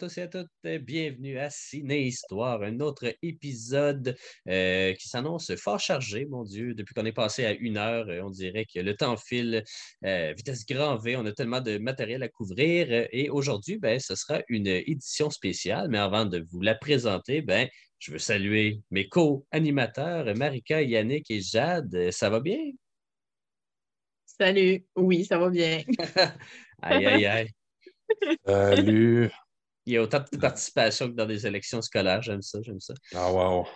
tous et à toutes, bienvenue à Ciné Histoire, un autre épisode euh, qui s'annonce fort chargé, mon Dieu. Depuis qu'on est passé à une heure, euh, on dirait que le temps file, euh, vitesse grand V, on a tellement de matériel à couvrir. Et aujourd'hui, ben, ce sera une édition spéciale, mais avant de vous la présenter, ben, je veux saluer mes co-animateurs, Marika, Yannick et Jade. Ça va bien? Salut, oui, ça va bien. aïe, aïe, aïe. Salut. Il y a autant de participation que dans des élections scolaires. J'aime ça, j'aime ça. Ah, wow.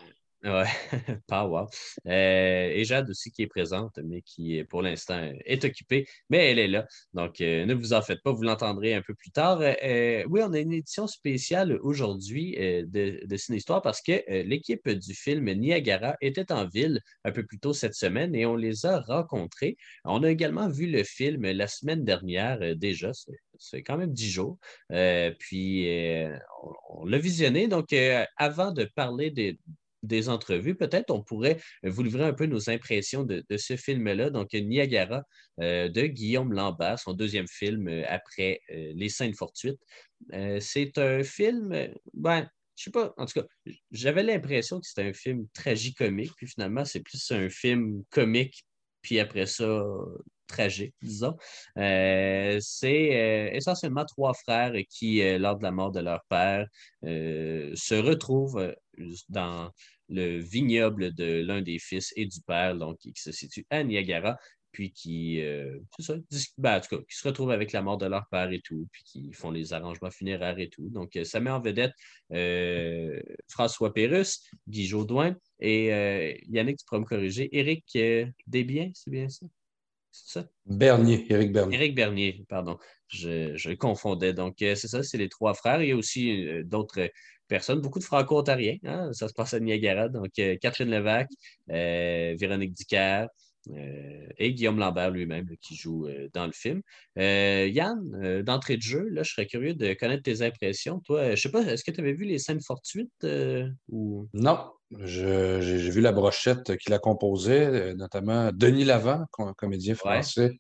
Ouais, wow. Euh, et Jade aussi qui est présente, mais qui pour l'instant est occupée, mais elle est là. Donc euh, ne vous en faites pas, vous l'entendrez un peu plus tard. Euh, oui, on a une édition spéciale aujourd'hui de, de Ciné-Histoire parce que l'équipe du film Niagara était en ville un peu plus tôt cette semaine et on les a rencontrés. On a également vu le film la semaine dernière déjà, c'est quand même dix jours. puis on, on l'a visionné. Donc avant de parler des des entrevues, peut-être on pourrait vous livrer un peu nos impressions de, ce film-là. Donc, Niagara euh, de Guillaume Lambert, son deuxième film euh, après euh, Les Scènes fortuites. c'est un film, ben, je sais pas, en tout cas, j'avais l'impression que c'était un film tragicomique, puis finalement, c'est plus un film comique, puis après ça, tragique, disons. c'est essentiellement trois frères qui, lors de la mort de leur père, se retrouvent dans le vignoble de l'un des fils et du père, donc qui se situe à Niagara, puis qui, euh, ben, qui se retrouvent avec la mort de leur père et tout, puis qui font les arrangements funéraires et tout. Donc, euh, ça met en vedette euh, François Pérusse, Guy Jodoin et Yannick, tu pourras me corriger, Éric Desbiens, c'est bien ça? C'est ça? Bernier, Éric Bernier. Éric Bernier, pardon. Je, je confondais. Donc, c'est ça, c'est les trois frères. Il y a aussi d'autres personnes, beaucoup de franco-ontariens. Hein, ça se passe à Niagara. Donc, euh, Catherine Levac, euh, Véronique Dicker euh, et Guillaume Lambert lui-même qui joue dans le film. Yann, d'entrée de jeu, là, je serais curieux de connaître tes impressions. Toi, je ne sais pas, est-ce que tu avais vu les scènes fortuites ou... Non, j'ai vu la brochette qui la composait, notamment Denis Lavant, comédien français.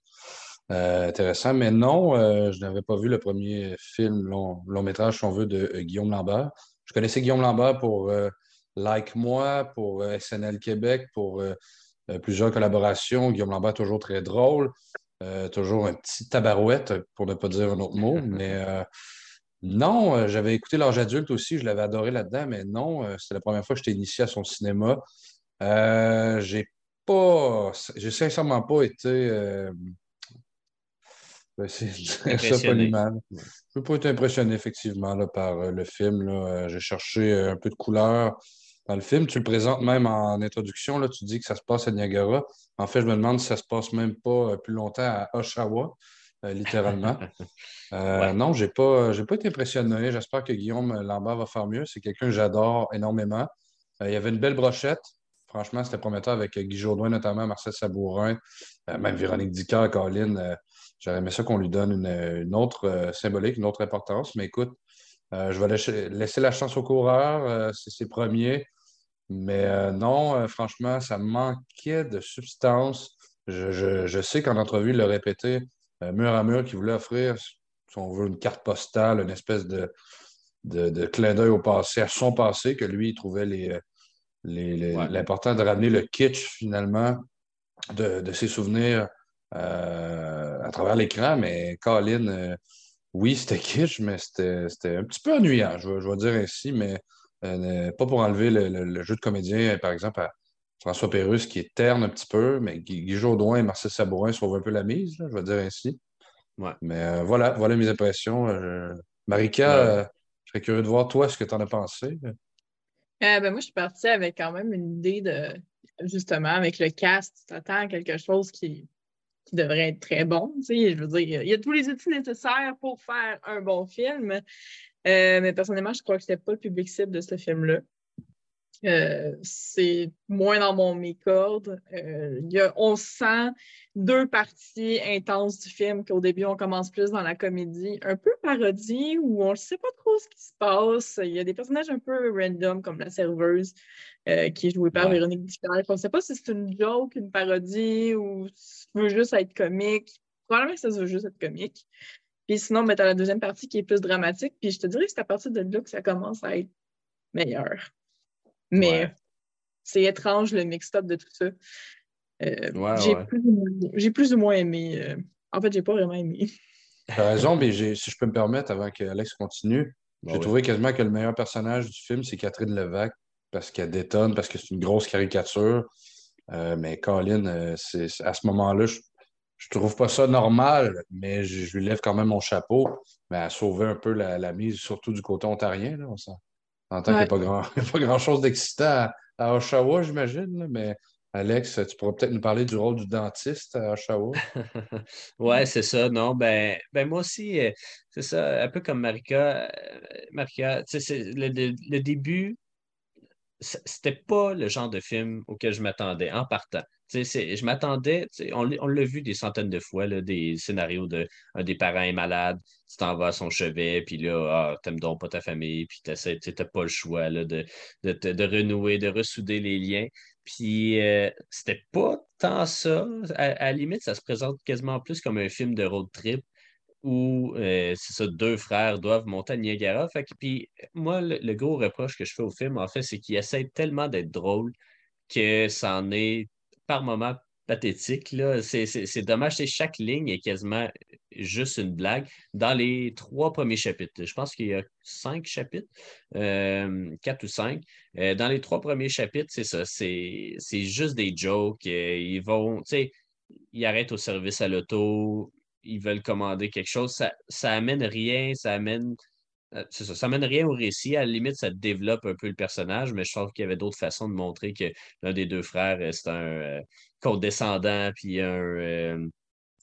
intéressant, mais non, je n'avais pas vu le premier film, long, long métrage, si on veut, de Guillaume Lambert. Je connaissais Guillaume Lambert pour euh, Like Moi, pour euh, SNL Québec, pour euh, plusieurs collaborations. Guillaume Lambert, toujours très drôle, toujours un petit tabarouette, pour ne pas dire un autre mot. mais non, j'avais écouté L'âge adulte aussi, je l'avais adoré là-dedans, mais non, c'était la première fois que j'étais initié à son cinéma. j'ai pas, j'ai sincèrement pas été c'est ça, pas mal. Je peux pas être impressionné, effectivement, là, par euh, le film. Euh, j'ai cherché euh, un peu de couleur dans le film. Tu le présentes même en introduction. Là, tu dis que ça se passe à Niagara. En fait, je me demande si ça se passe même pas plus longtemps à Oshawa, littéralement. Non, j'ai pas, pas été impressionné. J'espère que Guillaume Lambert va faire mieux. C'est quelqu'un que j'adore énormément. il y avait une belle brochette. Franchement, c'était prometteur avec Guy Jourdouin, notamment Marcel Sabourin, même Véronique Dicker, Colline. J'aurais aimé ça qu'on lui donne une, autre euh, symbolique, une autre importance. Mais écoute, euh, je vais laisser, la chance au coureur. Euh, c'est ses premiers. Mais non, franchement, ça manquait de substance. Je, sais qu'en entrevue, il l'a répété mur à mur qu'il voulait offrir, si on veut, une carte postale, une espèce de, de, clin d'œil au passé, à son passé, que lui, il trouvait l'important de ramener le kitsch, finalement, de, de ses souvenirs à travers l'écran, mais Colin, euh, oui, c'était kitsch, mais c'était un petit peu ennuyant, je, je vais dire ainsi, mais euh, pas pour enlever le, jeu de comédien, par exemple, à François Pérusse, qui est terne un petit peu, mais Guy, Guy et Marcel Sabourin sauvent un peu la mise, je vais dire ainsi. Mais voilà, voilà mes impressions. Marika, je serais curieux de voir toi ce que tu en as pensé. ben moi, je suis partie avec quand même une idée de justement avec le cast, tu t'attends à quelque chose qui, qui devrait être très bon. Je veux dire, il y a tous les outils nécessaires pour faire un bon film. Euh, mais personnellement, je crois que ce n'était pas le public cible de ce film-là. Euh, c'est moins dans mon mes cordes. Euh, il y a, on sent deux parties intenses du film qu'au début, on commence plus dans la comédie, un peu parodie, où on ne sait pas trop ce qui se passe. Il y a des personnages un peu random, comme la serveuse, euh, qui est jouée par Véronique Ducal. On ne sait pas si c'est une joke, une parodie, ou si ça veut juste être comique. Probablement que ça veut juste être comique. Puis sinon, ben, tu la deuxième partie qui est plus dramatique. Puis je te dirais que c'est à partir de là que ça commence à être meilleur. Mais c'est étrange le mix-up de tout ça. Euh, j'ai plus, ou moins aimé. Euh, en fait, j'ai pas vraiment aimé. Tu as raison, mais si je peux me permettre, avant qu'Alex continue, j'ai trouvé quasiment que le meilleur personnage du film, c'est Catherine Levac, parce qu'elle détonne, parce que c'est une grosse caricature. Euh, mais Colin, à ce moment-là, je, je trouve pas ça normal, mais je, lui lève quand même mon chapeau. Mais elle a sauvé un peu la, mise, surtout du côté ontarien. Là, on en tant qu'il n'y a pas, grand, pas grand-chose d'excitant à, Oshawa, j'imagine, mais Alex, tu pourrais peut-être nous parler du rôle du dentiste à Oshawa. oui, c'est ça. Non, ben, ben moi aussi, euh, c'est ça, un peu comme Marika. Euh, Marika, le, le, début, c'était pas le genre de film auquel je m'attendais en partant. Je m'attendais, on, l'a vu des centaines de fois, des scénarios de un des parents est malade, tu t'en vas à son chevet, puis là, ah, t'aimes donc pas ta famille, puis tu n'as pas le choix de, de, renouer, de ressouder les liens. Puis euh, c'était pas tant ça. À, la limite, ça se présente quasiment plus comme un film de road trip où euh, c'est ça, deux frères doivent monter à Niagara. Fait puis moi, le, gros reproche que je fais au film, en fait, c'est qu'il essaie tellement d'être drôle que ça en est par moments pathétique. C'est dommage, c'est chaque ligne est quasiment juste une blague. Dans les trois premiers chapitres, je pense qu'il y a cinq chapitres, euh, quatre ou cinq. Euh, dans les trois premiers chapitres, c'est ça, c'est juste des jokes. Euh, ils vont, tu sais, ils arrêtent au service à l'auto, ils veulent commander quelque chose. Ça, ça amène rien, ça amène c'est ça, ça mène rien au récit. À la limite, ça développe un peu le personnage, mais je trouve qu'il y avait d'autres façons de montrer que l'un des deux frères, euh, c'est un euh, condescendant, puis un,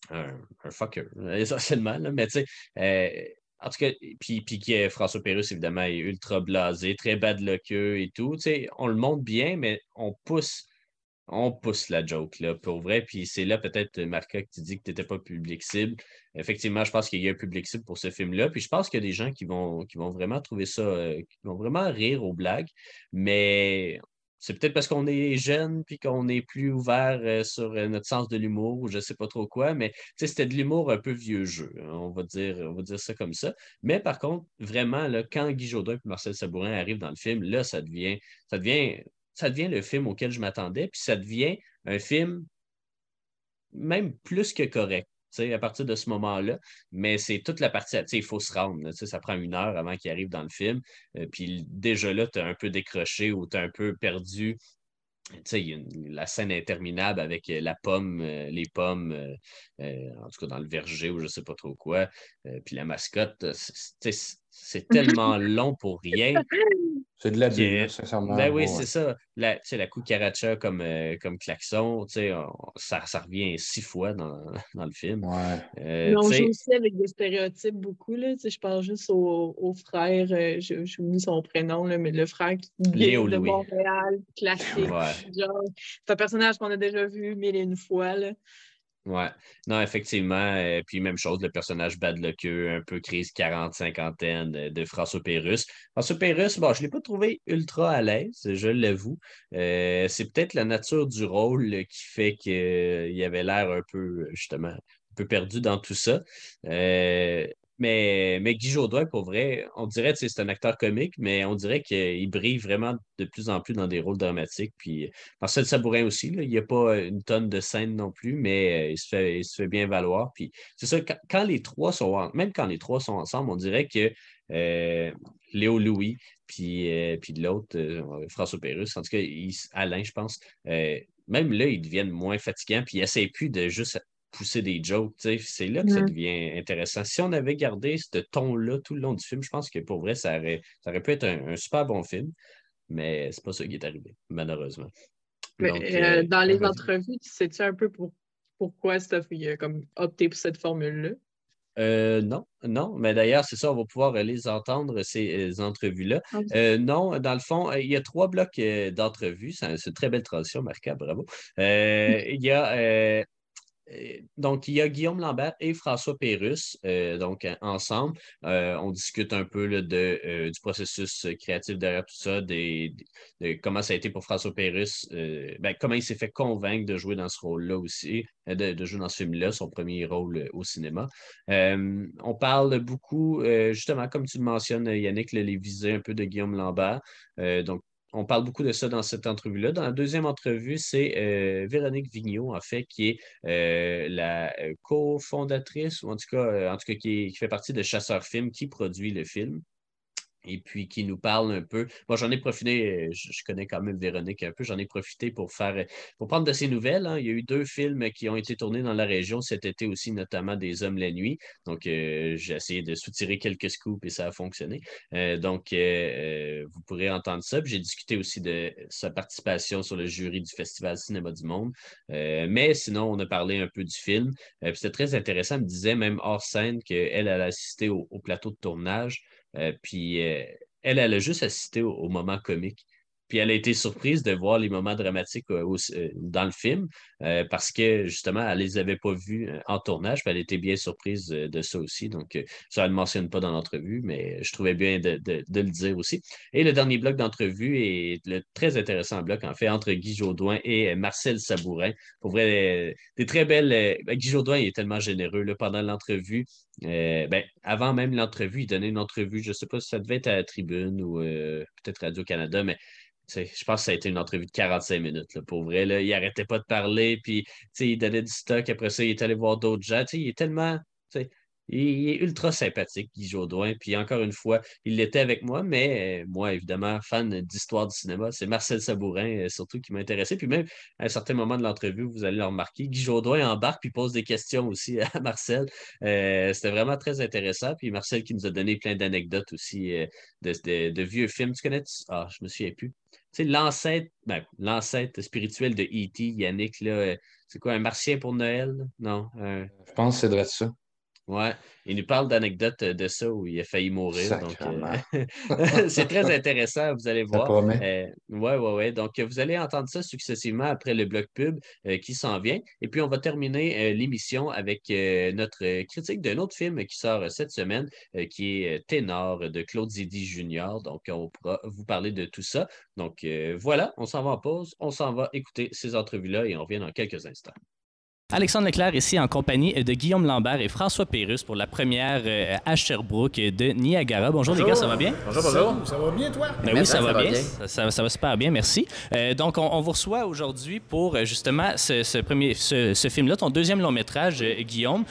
un, fucker, essentiellement. Mais tu sais, en tout cas, puis, puis François Pérus, évidemment, est ultra blasé, très bas de queue et tout. Tu sais, on le montre bien, mais on pousse on pousse la joke, là, pour vrai. Puis c'est là peut-être, Marca, que tu dis que tu n'étais pas public cible. Effectivement, je pense qu'il y a un public cible pour ce film-là. Puis je pense qu'il y a des gens qui vont, vraiment trouver ça, euh, qui vont vraiment rire aux blagues. Mais c'est peut-être parce qu'on est jeune puis qu'on est plus ouvert euh, sur euh, notre sens de l'humour ou je ne sais pas trop quoi. Mais c'était de l'humour un peu vieux jeu. Hein, on va, dire, on va dire ça comme ça. Mais par contre, vraiment, là, quand Guy Jourdain et Marcel Sabourin arrivent dans le film, là, ça devient, ça devient ça devient le film auquel je m'attendais, puis ça devient un film même plus que correct. à partir de ce moment-là, mais c'est toute la partie, il faut se rendre, ça prend une heure avant qu'il arrive dans le film, euh, puis déjà là, tu as un peu décroché ou tu as un peu perdu a la scène interminable avec euh, la pomme, euh, les pommes, en tout cas dans le verger ou je ne sais pas trop quoi, puis la mascotte, c'est tellement long pour rien. C'est de la sincèrement. Ben oui, c'est ça. La, la cucaracha comme, euh, comme klaxon, ça, ça revient six fois dans, dans le film. Ouais. Euh, on joue aussi avec des stéréotypes beaucoup. Là, je pense juste au, au frère, euh, j'ai oublié son prénom, là, mais le frère qui vient de Montréal, classique. C'est un personnage qu'on a déjà vu mille et une fois. Là. Ouais, non, effectivement. Euh, puis même chose, le personnage bas de queue, un peu crise 40-50 de, François Pérusse. François Pérusse, bon, je ne l'ai pas trouvé ultra à l'aise, je l'avoue. Euh, c'est peut-être la nature du rôle qui fait qu'il avait l'air un peu, justement, un peu perdu dans tout ça. Euh, mais, mais Guy Jodoin, pour vrai, on dirait que c'est un acteur comique, mais on dirait qu'il brille vraiment de plus en plus dans des rôles dramatiques. Puis Marcel Sabourin aussi, il n'y a pas une tonne de scènes non plus, mais euh, il se fait, il se fait bien valoir. Puis c'est ça, quand, les trois sont même quand les trois sont ensemble, on dirait que euh, Léo Louis, puis, euh, l'autre, François Pérus, en tout cas, Alain, je pense, même là, ils deviennent moins fatigants, puis ils n'essaient plus de juste pousser des jokes. C'est là que ça devient intéressant. Si on avait gardé ce ton-là tout le long du film, je pense que pour vrai, ça aurait, ça aurait pu être un, super bon film, mais c'est pas ça qui est arrivé, malheureusement. Euh, euh, dans les entrevues, tu sais-tu un peu pour, pourquoi Stuff a comme opté pour cette formule-là? Euh, non, non, mais d'ailleurs, c'est ça, on va pouvoir les entendre, ces entrevues-là. Ah non, dans le fond, il y a trois blocs d'entrevues. C'est une très belle transition, Marca, bravo. il y a donc, il y a Guillaume Lambert et François Pérusse, euh, donc ensemble. Euh, on discute un peu du processus créatif derrière tout ça, de comment ça a été pour François Pérusse, ben, comment il s'est fait convaincre de jouer dans ce rôle-là aussi, de, jouer dans ce film-là, son premier rôle au cinéma. on parle beaucoup, justement, comme tu le mentionnes, Yannick, les visées un peu de Guillaume Lambert. donc, on parle beaucoup de ça dans cette entrevue-là. Dans la deuxième entrevue, c'est euh, Véronique Vigneault, en fait, qui est euh, la euh, cofondatrice, ou en tout cas, qui, qui, fait partie de Chasseur Film, qui produit le film et puis qui nous parle un peu. Moi, j'en ai profité, euh, je, connais quand même Véronique un peu, j'en ai profité pour faire, pour prendre de ses nouvelles. Hein. Il y a eu deux films qui ont été tournés dans la région cet été aussi, notamment Des Hommes la nuit. Donc, euh, j'ai essayé de soutirer quelques scoops et ça a fonctionné. Euh, donc, vous pourrez entendre ça. J'ai discuté aussi de sa participation sur le jury du Festival Cinéma du Monde. mais sinon, on a parlé un peu du film. C'était très intéressant. Elle me disait même hors scène qu'elle, elle a assisté au plateau de tournage. Euh, puis euh, elle, elle a juste assisté au, moment comique. Puis elle a été surprise de voir les moments dramatiques euh, dans le film parce que justement, elle ne les avait pas vus en tournage. Puis elle était bien surprise de ça aussi. Donc, ça, elle ne mentionne pas dans l'entrevue, mais je trouvais bien de, le dire aussi. Et le dernier bloc d'entrevue est le très intéressant bloc, en fait, entre Guy Jodoin et Marcel Sabourin. Pour vrai, des très belles. Ben, Guy Jodoin est tellement généreux pendant l'entrevue. Euh, ben, avant même l'entrevue, il donnait une entrevue, je ne sais pas si ça devait être à la tribune ou euh, peut-être Radio-Canada, mais je pense que ça a été une entrevue de 45 minutes. pour vrai, là, il n'arrêtait pas de parler, puis il donnait du stock. Après ça, il est allé voir d'autres gens. Il est tellement. Il est ultra sympathique, Guy Jodoin. Puis encore une fois, il l'était avec moi, mais euh, moi, évidemment, fan d'histoire du cinéma, c'est Marcel Sabourin, euh, surtout, qui m'a intéressé. Puis même, à un certain moment de l'entrevue, vous allez le remarquer, Guy Jodoin embarque puis pose des questions aussi à Marcel. Euh, c'était vraiment très intéressant. Puis Marcel qui nous a donné plein d'anecdotes aussi de, vieux films. Tu connais? Ah, je me souviens plus. L'ancêtre, ben, l'ancêtre spirituel de E.T., Yannick, là, c'est quoi, un martien pour Noël? Non. Je pense que c'est de ça. Ouais, il nous parle d'anecdotes de ça où il a failli mourir. Euh, c'est très intéressant, vous allez voir. Oui, oui, oui. Donc, vous allez entendre ça successivement après le bloc pub euh, qui s'en vient. Et puis, on va terminer euh, l'émission avec notre critique d'un autre film qui sort cette semaine, qui est Ténor de Claude Zidi Jr. Donc, on pourra vous parler de tout ça. Donc, voilà, on s'en va en pause. On s'en va écouter ces entrevues-là et on revient dans quelques instants. Alexandre Leclerc ici en compagnie de Guillaume Lambert et François Pérusse pour la première euh, à Sherbrooke de Niagara. Bonjour, les gars, ça va bien? Bonjour, bonjour. Ça, va bien, toi? Ben oui, ça, va, bien. Ça, va super bien, merci. Euh, donc, on, vous reçoit aujourd'hui pour euh, justement ce, premier, ce, film-là, ton deuxième long métrage, Guillaume.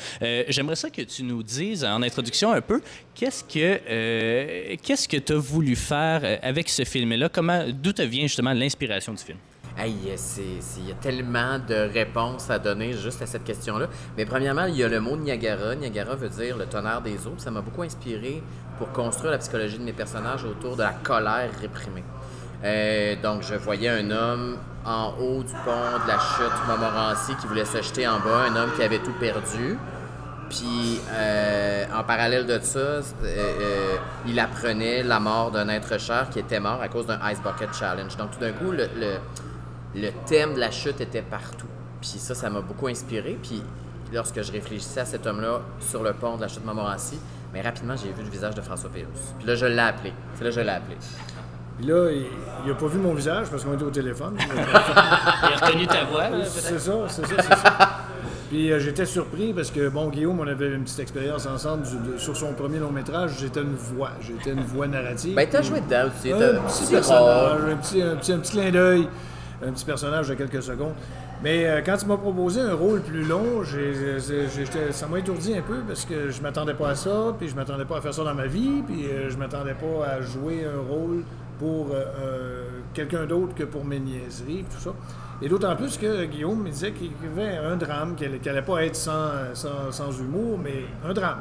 J'aimerais ça que tu nous dises en introduction un peu qu'est-ce que qu'est-ce que tu as voulu faire avec ce film-là? Comment, d'où te vient justement l'inspiration du film? Hey, il y a tellement de réponses à donner juste à cette question-là. Mais premièrement, il y a le mot Niagara. Niagara veut dire le tonnerre des eaux. Ça m'a beaucoup inspiré pour construire la psychologie de mes personnages autour de la colère réprimée. Euh, donc, je voyais un homme en haut du pont de la chute Montmorency qui voulait se jeter en bas, un homme qui avait tout perdu. Puis, euh, en parallèle de ça, euh, il apprenait la mort d'un être cher qui était mort à cause d'un Ice Bucket Challenge. Donc, tout d'un coup, le thème de la chute était partout. Puis ça, ça m'a beaucoup inspiré. Puis lorsque je réfléchissais à cet homme-là sur le pont de la chute Montmorency, mais rapidement, j'ai vu le visage de François Pérusse. Puis là, je l'ai appelé. C'est là je l'ai appelé. Puis là, il n'a pas vu mon visage parce qu'on était au téléphone. il a reconnu ta voix, C'est ça, c'est ça, c'est ça. Puis euh, j'étais surpris parce que, bon, Guillaume, on avait une petite expérience ensemble sur son premier long métrage. J'étais une voix. J'étais une voix narrative. Ben, t'as joué dedans aussi. Un, petit personnage, un petit, un petit, un petit clin d'œil un petit personnage de quelques secondes. Mais euh, quand tu m'as proposé un rôle plus long, ça m'a étourdi un peu parce que je m'attendais pas à ça, puis je m'attendais pas à faire ça dans ma vie, puis euh, je m'attendais pas à jouer un rôle pour euh, quelqu'un d'autre que pour mes niaiseries, tout ça. Et d'autant plus que Guillaume me disait qu'il y avait un drame, qu'il n'allait pas être sans, sans, sans, humour, mais un drame.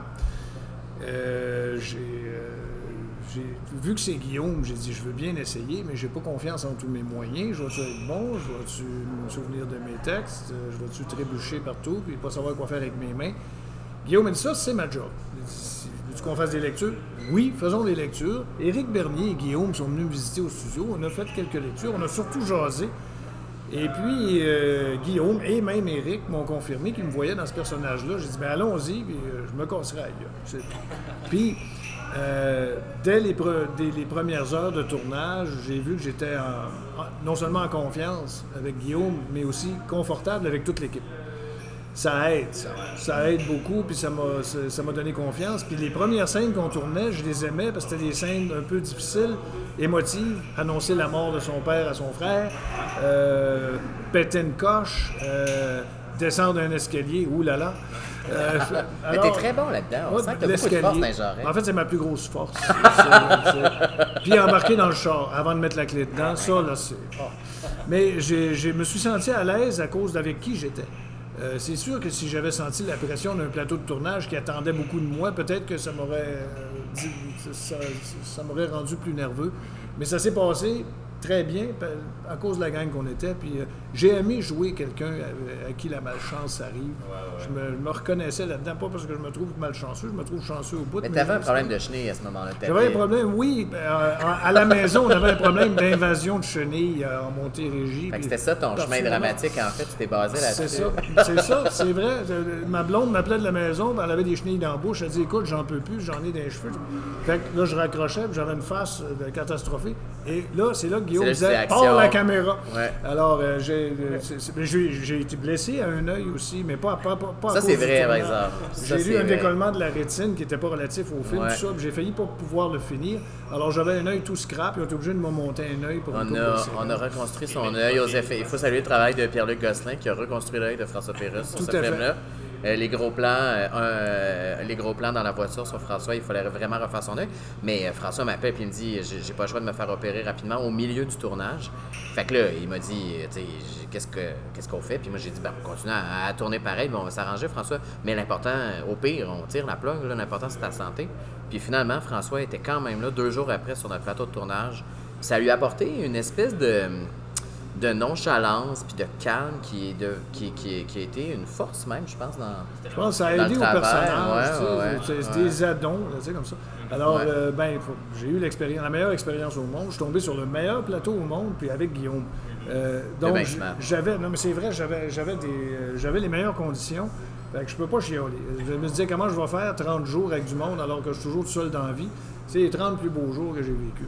j'ai vu que c'est Guillaume, j'ai dit je veux bien essayer, mais j'ai pas confiance en tous mes moyens. Je vais-tu être bon? Je vais-tu me souvenir de mes textes? Je vais-tu trébucher partout puis pas savoir quoi faire avec mes mains? Guillaume m'a dit ça, c'est ma job. Veux-tu qu'on fasse des lectures? Oui, faisons des lectures. Éric Bernier et Guillaume sont venus me visiter au studio. On a fait quelques lectures. On a surtout jasé. Et puis, euh, Guillaume et même Éric m'ont confirmé qu'ils me voyaient dans ce personnage-là. J'ai dit, ben allons-y, puis euh, je me casserai Puis, euh, dès les, premières heures de tournage, j'ai vu que j'étais non seulement en confiance avec Guillaume, mais aussi confortable avec toute l'équipe. Ça aide, ça, aide beaucoup, puis ça m'a, ça, ça m'a donné confiance. Puis les premières scènes qu'on tournait, je les aimais parce que c'était des scènes un peu difficiles, émotives. Annoncer la mort de son père à son frère, euh, péter une coche, euh, descendre un escalier, oulala. Euh, Mais t'es très bon là-dedans. On sent que t'as beaucoup de force dans. En fait, c'est ma plus grosse force. Puis embarquer dans le char avant de mettre la clé dedans, ça, là, c'est. ah. Mais je me suis senti à l'aise à cause d'avec qui j'étais. Euh, c'est sûr que si j'avais senti la pression d'un plateau de tournage qui attendait beaucoup de moi, peut-être que ça m'aurait euh, ça, ça- ça m'aurait rendu plus nerveux. Mais ça s'est passé très bien à cause de la gang qu'on était. Puis euh, j'ai aimé jouer quelqu'un à, à qui la malchance arrive. Je, me, je me reconnaissais là-dedans, pas parce que je me trouve malchanceux, je me trouve chanceux au bout. Mais t'avais un problème de chenille à ce moment-là. j'avais un problème, oui. euh, à- la maison, on avait un problème d'invasion de chenilles euh, en Montérégie. C'était ça ton chemin dramatique, en fait, tu t'es basé là-dessus. C'est ça, c'est vrai. Euh, Ma blonde m'appelait de la maison, elle avait des chenilles dans la bouche. Elle dit Écoute, j'en peux plus, j'en ai des cheveux. Fait que là, je raccrochais, j'avais une face euh, de catastrophée. Et là, c'est là que Guillaume disait la caméra. Ouais. Alors, euh, j'ai été blessé à un œil aussi, mais pas, pas, pas, pas à Ça, c'est vrai, par exemple. J'ai eu un vrai. décollement de la rétine qui n'était pas relatif au film, Ouais. tout ça, puis j'ai failli pas pouvoir le finir. Alors, j'avais un œil tout scrap, ils ont été obligés de me monter un œil pour On a, on a reconstruit son œil aux effets. Il faut saluer le travail de Pierre-Luc Gosselin qui a reconstruit l'œil de François Pérusse sur Tout ce à fait. Euh, les gros plans, euh, euh, les gros plans dans la voiture sur François, il fallait vraiment refaire son œil. Mais François m'appelle et il me dit j'ai pas le choix de me faire opérer rapidement au milieu du tournage. Fait que là, il m'a dit qu'est-ce que qu'on fait? Puis moi j'ai dit ben, on continue à, tourner pareil, mais on va s'arranger François. Mais l'important, au pire, on tire la plug. L'important c'est ta santé. Puis finalement, François était quand même là deux jours après sur notre plateau de tournage. Ça lui a apporté une espèce de de nonchalance puis de calme qui, est de, qui, qui, qui a été une force même, je pense, dans... Je pense que ça a aidé au personnage. ouais, tu sais, ouais, ouais, c'est- c'est ouais. des addons, tu sais, comme ça. Alors, euh, ben, j'ai eu l'expérience, la meilleure expérience au monde. Je suis tombé sur le meilleur plateau au monde, puis avec Guillaume. Euh, donc, j'avais, non, mais c'est vrai, j'avais, j'avais, des, euh, j'avais les meilleures conditions. Fait que je peux pas chialer. Je me disais, comment je vais faire 30 jours avec du monde alors que je suis toujours tout seul dans la vie? C'est les 30 plus beaux jours que j'ai vécu.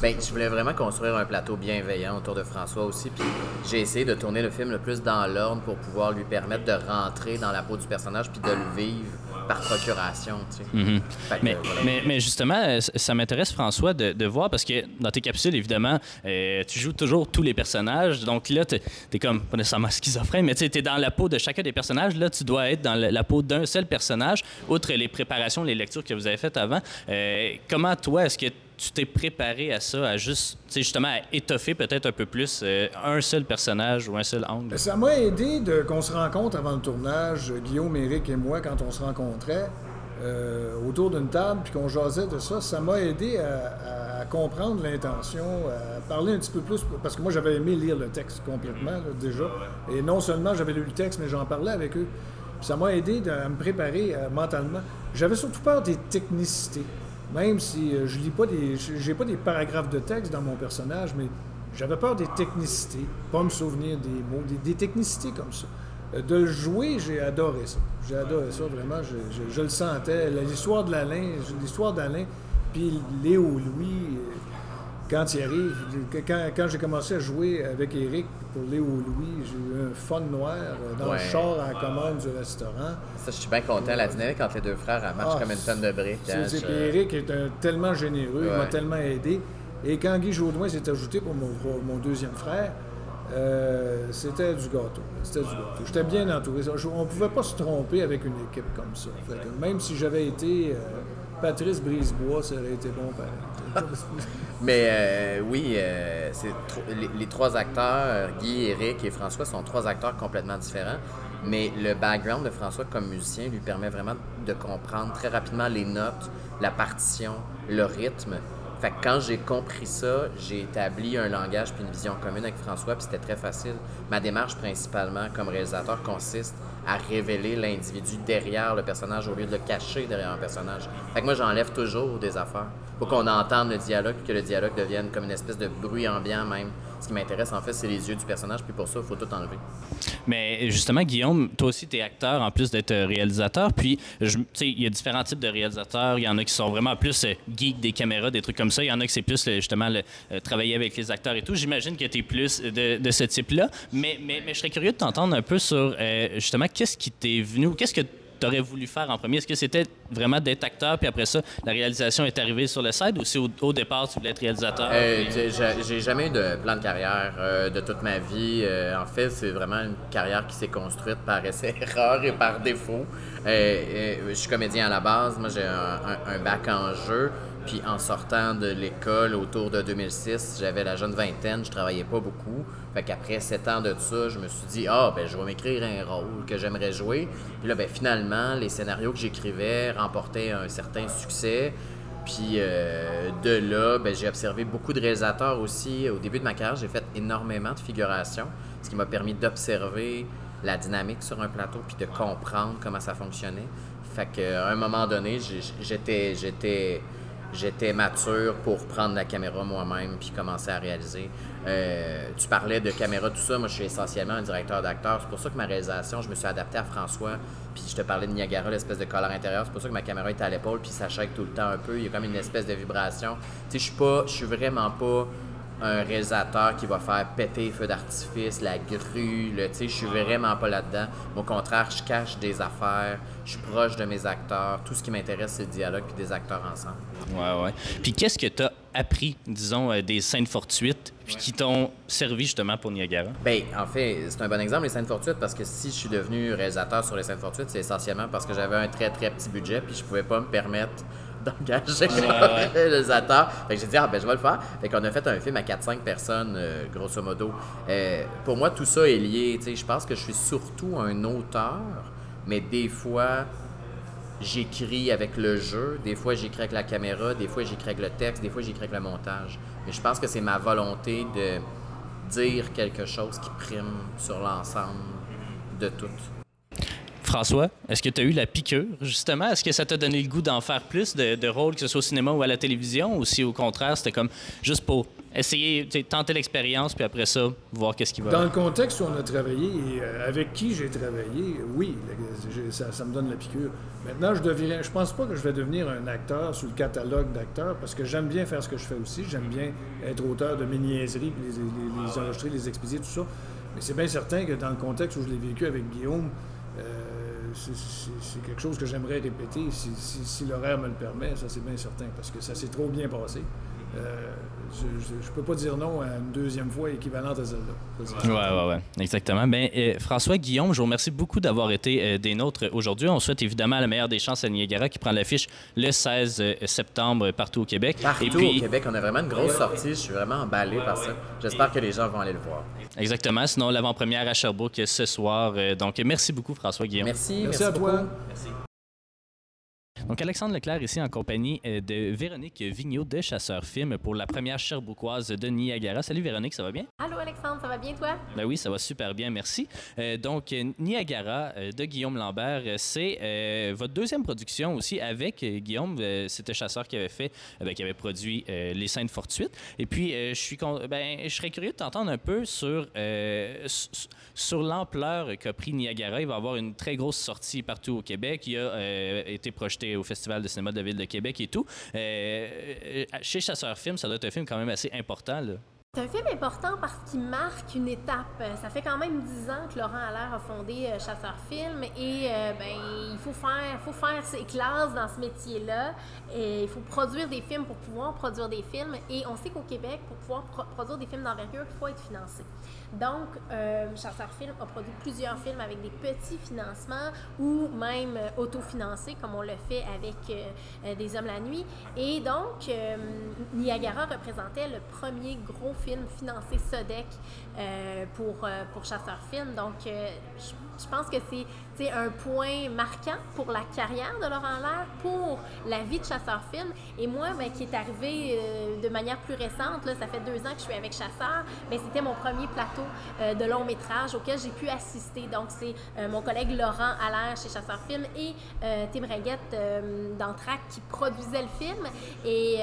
Ben, je voulais vraiment construire un plateau bienveillant autour de François aussi, puis j'ai essayé de tourner le film le plus dans l'ordre pour pouvoir lui permettre de rentrer dans la peau du personnage puis de le vivre par procuration, tu sais. Que, Mais, voilà. mais, mais justement, euh, ça- m'intéresse, François, de, de voir, parce que dans tes capsules, évidemment, euh, tu joues toujours tous les personnages. Donc là, tu es comme, pas nécessairement schizophrène, mais tu es dans la peau de chacun des personnages. Là, tu dois être dans la, la peau d'un seul personnage, outre les préparations, les lectures que vous avez faites avant. Euh, comment, toi, est-ce que tu t'es préparé à ça, à juste, justement, à étoffer peut-être un peu plus euh, un seul personnage ou un seul angle? Ça m'a aidé qu'on se rencontre avant le tournage, Guillaume, Éric et moi, quand on se rencontrait euh, autour d'une table, puis qu'on jasait de ça. Ça m'a aidé à, comprendre l'intention, à parler un petit peu plus, parce que moi, j'avais aimé lire le texte complètement, déjà. Et non seulement j'avais lu le texte, mais j'en parlais avec eux. Ça m'a aidé à me préparer euh, mentalement. J'avais surtout peur des technicités. Même si euh, je lis pas des. J'ai pas des paragraphes de texte dans mon personnage, mais j'avais peur des technicités, pas me souvenir des mots, des, technicités comme ça. Euh, De jouer, j'ai adoré ça. J'ai adoré ça, vraiment. Je, le sentais. L'histoire de l'histoire d'Alain, puis Léo Louis, euh, quand il arrive, quand, quand j'ai commencé à jouer avec Eric pour Léo Louis, j'ai eu un fun noir euh, dans Ouais. le char à la commande du restaurant. Ça, je suis bien content. La dynamique entre les deux frères, elle marche Ah, comme une tonne de briques. Hein, je- Eric est un- tellement généreux, il m'a Ouais. tellement aidé. Et quand Guy Jodoin s'est ajouté pour mon, pour mon deuxième frère, euh, c'était du gâteau. C'était du gâteau. J'étais bien entouré. On ne pouvait pas se tromper avec une équipe comme ça. Fait que même si j'avais été euh, Patrice Brisebois, ça aurait été bon pareil. Mais euh, oui, euh, les, les trois acteurs, Guy, Eric et François, sont trois acteurs complètement différents. Mais le background de François comme musicien lui permet vraiment de comprendre très rapidement les notes, la partition, le rythme. Quand j'ai compris ça, j'ai établi un langage puis une vision commune avec François, puis c'était très facile. Ma démarche principalement comme réalisateur consiste à révéler l'individu derrière le personnage au lieu de le cacher derrière un personnage. Fait moi, j'enlève toujours des affaires. Faut qu'on entende le dialogue, que le dialogue devienne comme une espèce de bruit ambiant même. Ce qui m'intéresse, en fait, c'est les yeux du personnage, puis pour ça, il faut tout enlever. Mais justement, Guillaume, toi aussi, tu es acteur en plus d'être réalisateur. Puis, il y a différents types de réalisateurs. Il y en a qui sont vraiment plus euh, geeks des caméras, des trucs comme ça. Il y en a qui c'est plus euh, justement le, euh, travailler avec les acteurs et tout. J'imagine que tu es plus de, ce type-là. Mais, mais, je serais curieux de t'entendre un peu sur euh, justement qu'est-ce qui t'est venu, ou qu'est-ce que tu aurais voulu faire en premier? Est-ce que c'était vraiment d'être acteur, puis après ça, la réalisation est arrivée sur le side, ou c'est au, au départ, tu voulais être réalisateur? Euh, puis- j'ai- jamais eu de plan de carrière euh, de toute ma vie. Euh, en fait, c'est vraiment une carrière qui s'est construite par essai-erreur et par défaut. Je suis comédien à la base. Moi, j'ai un, un- un bac en jeu. Puis en sortant de l'école autour de 2006, j'avais la jeune vingtaine, je travaillais pas beaucoup. Fait qu'après sept ans de ça, je me suis dit, ah, ben, je vais m'écrire un rôle que j'aimerais jouer. Puis là, ben, finalement, les scénarios que j'écrivais remportaient un certain succès. Puis euh, de là, ben, j'ai observé beaucoup de réalisateurs aussi. Au début de ma carrière, j'ai fait énormément de figuration, ce qui m'a permis d'observer la dynamique sur un plateau puis de comprendre comment ça fonctionnait. Fait qu'à un moment donné, j'étais, j'étais mature pour prendre la caméra moi-même puis commencer à réaliser. Euh, tu parlais de caméra, tout ça. Moi, je suis essentiellement un directeur d'acteur. C'est pour ça que ma réalisation, je me suis adapté à François. Puis je te parlais de Niagara, l'espèce de colère intérieur. C'est pour ça que ma caméra était à l'épaule puis ça shake tout le temps un peu. Il y a comme une espèce de vibration. Tu sais, je suis pas, je suis vraiment pas un réalisateur qui va faire péter feux d'artifice, la grue, le, tu sais, je suis vraiment pas là-dedans. Au contraire, je cache des affaires, je suis proche de mes acteurs. Tout ce qui m'intéresse, c'est le dialogue puis des acteurs ensemble. Ouais, ouais. Puis qu'est-ce que tu as appris, disons, euh, des scènes fortuites, puis qui t'ont servi justement pour Niagara? Ben, en fait, c'est un bon exemple, les scènes fortuites, parce que si je suis devenu réalisateur sur les scènes fortuites, c'est essentiellement parce que j'avais un très, très petit budget, puis je pouvais pas me permettre d'engager un réalisateur. Fait que j'ai dit, ah ben je vais le faire. Fait qu'on a fait un film à 4-5 personnes, euh, grosso modo. Euh, pour moi, tout ça est lié. Je pense que je suis surtout un auteur, mais des fois, j'écris avec le jeu, des fois j'écris avec la caméra, des fois j'écris avec le texte, des fois j'écris avec le montage. Mais je pense que c'est ma volonté de dire quelque chose qui prime sur l'ensemble de tout. François, est-ce que tu as eu la piqûre, justement? Est-ce que ça t'a donné le goût d'en faire plus de, rôles, que ce soit au cinéma ou à la télévision, ou si au contraire, c'était comme juste pour essayer, tenter l'expérience, puis après ça, voir qu'est-ce qui va? Dans le contexte où on a travaillé et euh, avec qui j'ai travaillé, oui, ça, me donne la piqûre. Maintenant, je deviens, je pense pas que je vais devenir un acteur sous le catalogue d'acteurs parce que j'aime bien faire ce que je fais aussi. J'aime bien être auteur de mes niaiseries, puis les, les- les enregistrer, les expédier, tout ça. Mais c'est bien certain que dans le contexte où je l'ai vécu avec Guillaume, c'est- quelque chose que j'aimerais répéter si, si- si l'horaire me le permet, ça c'est bien certain, parce que ça s'est trop bien passé. Euh, je ne peux pas dire non à une deuxième fois équivalente à celle-là. Ouais, ouais, ouais, exactement. Ben, euh, François Guillaume, je vous remercie beaucoup d'avoir été euh, des nôtres aujourd'hui. On souhaite évidemment la meilleure des chances à Niagara qui prend l'affiche le 16 euh, septembre partout au Québec. Partout Et puis, au Québec, on a vraiment une grosse sortie. Je suis vraiment emballé par ça. J'espère que les gens vont aller le voir. exactement. Sinon, l'avant-première à Sherbrooke ce soir. Euh, donc, merci beaucoup, François Guillaume. Merci, Merci à toi. beaucoup. Donc, Alexandre Leclerc ici en compagnie euh, de Véronique Vigneault de Chasseur Film pour la première Cherbouquoise de Niagara. Salut Véronique, ça va bien? Allô Alexandre, ça va bien toi? Ben oui, ça va super bien, merci. Euh, donc, Niagara euh, de Guillaume Lambert, c'est euh, votre deuxième production aussi avec Guillaume. C'était Chasseur qui avait fait, ben, qui avait produit euh, Les scènes fortuites. Et puis, je suis, ben, je serais curieux de t'entendre un peu sur sur l'ampleur qu'a pris Niagara. Il va avoir une très grosse sortie partout au Québec. Il a été projeté au Festival de cinéma de la ville de Québec et tout. Euh, euh, chez Chasseur Film, ça doit être un film quand même assez important. C'est un film important parce qu'il marque une étape. Ça fait quand même dix ans que Laurent Allaire a fondé euh, Chasseur Film et ben, il faut faire, faut faire ses classes dans ce métier-là. Et il faut produire des films pour pouvoir produire des films. Et on sait qu'au Québec, pour pouvoir pro- produire des films d'envergure, il faut être financé. Donc, euh, Chasseur Film a produit plusieurs films avec des petits financements ou même euh, autofinancés, comme on le fait avec euh, euh, Des Hommes la Nuit. Et donc, euh, Niagara représentait le premier gros film financé SODEC pour, pour Chasseur Film. Donc, je pense que c'est c'est un point marquant pour la carrière de Laurent Lair, pour la vie de Chasseur Film. Et moi, ben, qui est arrivé euh, de manière plus récente, là, ça fait deux ans que je suis avec Chasseur, ben, c'était mon premier plateau euh, de long métrage auquel j'ai pu assister. Donc, c'est euh, mon collègue Laurent Allaire chez Chasseur Film et Tim Reguette euh, d'Antrac qui produisait le film. Et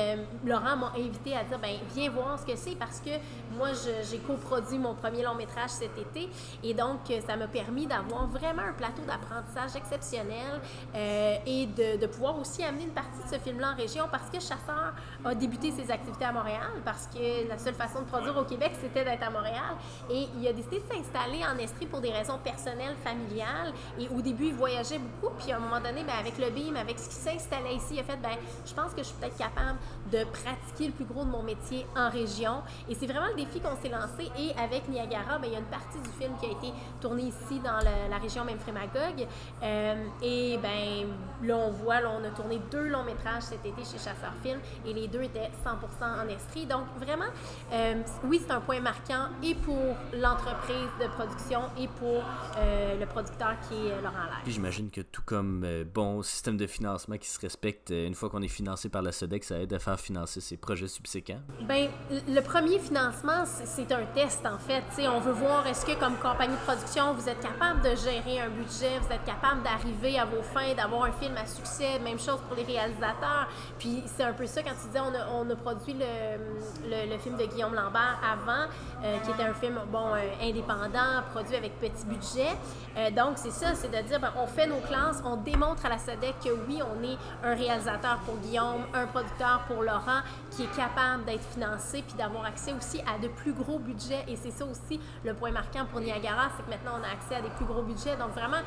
Laurent m'a invité à dire ben, viens voir ce que c'est parce que moi, j'ai coproduit mon premier long métrage cet été. Et donc, ça m'a permis d'avoir vraiment un plateau d'apprentissage exceptionnel euh, et de, de pouvoir aussi amener une partie de ce film-là en région parce que Chasseur a débuté ses activités à Montréal parce que la seule façon de produire au Québec, c'était d'être à Montréal. Et il a décidé de s'installer en Estrie pour des raisons personnelles, familiales. Et au début, il voyageait beaucoup. Puis à un moment donné, ben, avec le BIM, avec ce qui s'installait ici, il a fait, ben, je pense que je suis peut-être capable de pratiquer le plus gros de mon métier en région. Et c'est vraiment le défi qu'on s'est lancé. Et avec Niagara, ben, il y a une partie du film qui a été tournée ici dans le- la région même Euh, et ben là, on voit, là, on a tourné deux longs métrages cet été chez Chasseur Film et les deux étaient 100% en Estrie. Donc vraiment, euh, oui, c'est un point marquant et pour l'entreprise de production et pour euh, le producteur qui est Laurent Lair. Puis j'imagine que tout comme bon système de financement qui se respecte, une fois qu'on est financé par la SEDEC, ça aide à faire financer ses projets subséquents. Ben, le premier financement, c'est- un test en fait. Tu sais, on veut voir est-ce que comme compagnie de production, vous êtes capable de gérer un budget, vous êtes capable d'arriver à vos fins, d'avoir un film à succès. Même chose pour les réalisateurs. Puis c'est un peu ça quand tu disais, on a, produit le film de Guillaume Lambert avant, euh, qui était un film bon euh, indépendant, produit avec petit budget. Euh, donc c'est ça, c'est de dire, ben, on fait nos classes, on démontre à la SEDEC que oui, on est un réalisateur pour Guillaume, un producteur pour Laurent, qui est capable d'être financé puis d'avoir accès aussi à de plus gros budgets. Et c'est ça aussi le point marquant pour Niagara, c'est que maintenant on a accès à des plus gros budgets. Donc vraiment,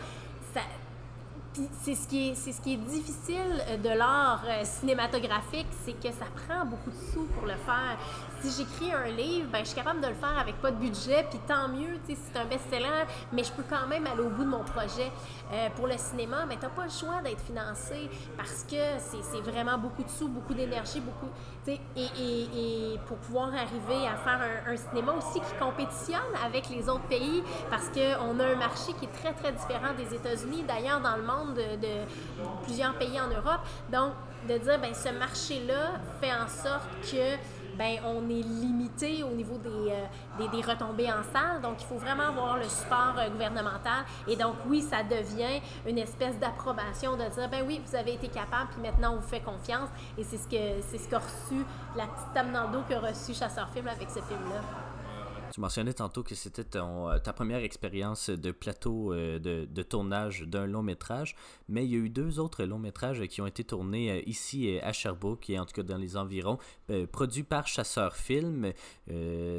c'est ce qui est, c'est ce qui est difficile euh, de l'art euh, cinématographique, c'est que ça prend beaucoup de sous pour le faire. Si j'écris un livre, ben, je suis capable de le faire avec pas de budget, puis tant mieux, si c'est un best-seller, mais je peux quand même aller au bout de mon projet. Euh, pour le cinéma, ben, tu n'as pas le choix d'être financé parce que c'est vraiment beaucoup de sous, beaucoup d'énergie, beaucoup. Et, et, et pour pouvoir arriver à faire un, un cinéma aussi qui compétitionne avec les autres pays, parce qu'on a un marché qui est très, très différent des États-Unis, d'ailleurs dans le monde, de, de plusieurs pays en Europe. Donc, de dire, ben ce marché-là fait en sorte que ben, on est limité au niveau des, euh, des, des retombées en salle. Donc, il faut vraiment avoir le support euh, gouvernemental. Et donc, oui, ça devient une espèce d'approbation de dire, ben oui, vous avez été capable, puis maintenant, on vous fait confiance. Et c'est ce c'est ce qu'a reçu, la petite dos qu'a reçu Chasseur Film avec ce film-là. Tu mentionnais tantôt que c'était euh, ta première expérience de plateau euh, de, tournage d'un long métrage, mais il y a eu deux autres longs métrages qui ont été tournés euh, ici à Sherbrooke et en tout cas dans les environs, produits par Chasseur Film,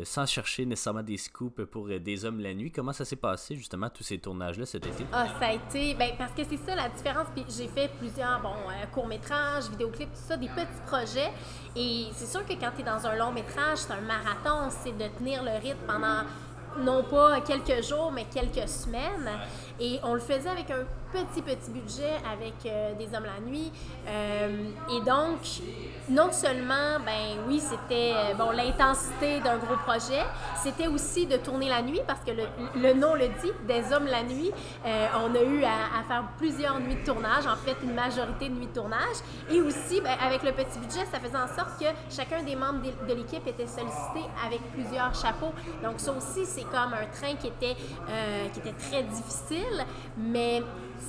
sans chercher nécessairement des scoops pour des hommes la nuit. Comment ça s'est passé justement tous ces tournages-là cet été? Ah, ça a été. Ben, parce que c'est ça la différence. J'ai fait plusieurs bon, euh, courts-métrages, vidéoclips, tout ça, des petits projets. Et c'est sûr que quand tu es dans un long métrage, c'est un marathon, c'est de tenir le rythme pendant non pas quelques jours, mais quelques semaines. Et on le faisait avec un petit, petit budget, avec euh, des hommes la nuit. Euh, et donc, non seulement, ben oui, c'était euh, bon l'intensité d'un gros projet, c'était aussi de tourner la nuit, parce que le, le nom le dit, des hommes la nuit. On a eu à, faire plusieurs nuits de tournage, en fait, une majorité de nuits de tournage. Et aussi, ben, avec le petit budget, ça faisait en sorte que chacun des membres de, de l'équipe était sollicité avec plusieurs chapeaux. Donc, ça aussi, c'est comme un train qui était, qui était très difficile, mais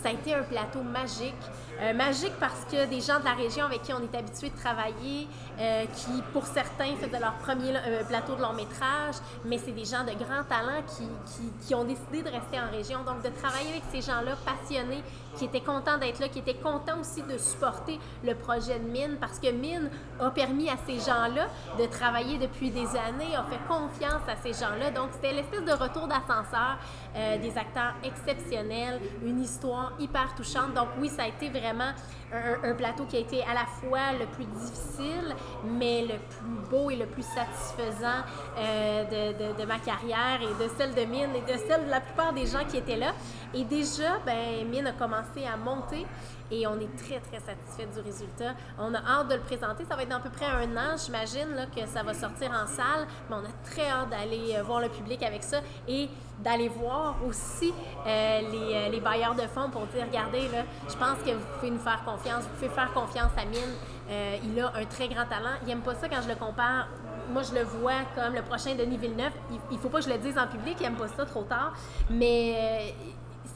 ça a été un plateau magique. Euh, magique parce que des gens de la région avec qui on est habitué de travailler, euh, qui pour certains faisaient leur premier euh, plateau de long métrage, mais c'est des gens de grand talent qui, qui, qui ont décidé de rester en région. Donc de travailler avec ces gens-là passionnés, qui étaient contents d'être là, qui étaient contents aussi de supporter le projet de Mine, parce que Mine a permis à ces gens-là de travailler depuis des années, a fait confiance à ces gens-là. Donc c'était l'espèce de retour d'ascenseur, euh, des acteurs exceptionnels, une histoire hyper touchante. Donc oui, ça a été vraiment un, plateau qui a été à la fois le plus difficile, mais le plus beau et le plus satisfaisant euh, de, de, de, ma carrière et de celle de Mine et de celle de la plupart des gens qui étaient là. Et déjà, ben, Mine a commencé à monter. Et on est très, très satisfait du résultat. On a hâte de le présenter. Ça va être dans à peu près un an, j'imagine, que ça va sortir en salle, mais on a très hâte d'aller euh, voir le public avec ça et d'aller voir aussi euh, les, euh, les, bailleurs de fonds pour dire, regardez, là, je pense que vous pouvez nous faire confiance, vous pouvez faire confiance à Mine. il a un très grand talent. Il n'aime pas ça quand je le compare moi, je le vois comme le prochain Denis Villeneuve. Il ne faut pas que je le dise en public, il n'aime pas ça trop tard. Mais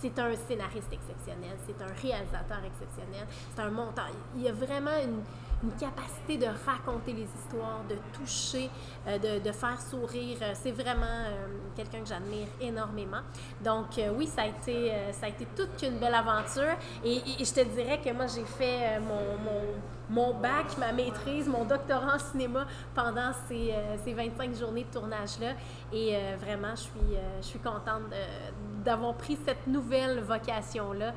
c'est un scénariste exceptionnel, c'est un réalisateur exceptionnel, c'est un monteur. Il y a vraiment une, capacité de raconter les histoires, de toucher, euh, de, faire sourire. Euh, c'est vraiment euh, quelqu'un que j'admire énormément. Donc oui, ça a, été, ça a été toute une belle aventure. Et, je te dirais que moi, j'ai fait mon, mon, bac, ma maîtrise, mon doctorat en cinéma pendant ces, ces 25 journées de tournage-là. Et vraiment, je suis, je suis contente d'avoir pris cette nouvelle vocation-là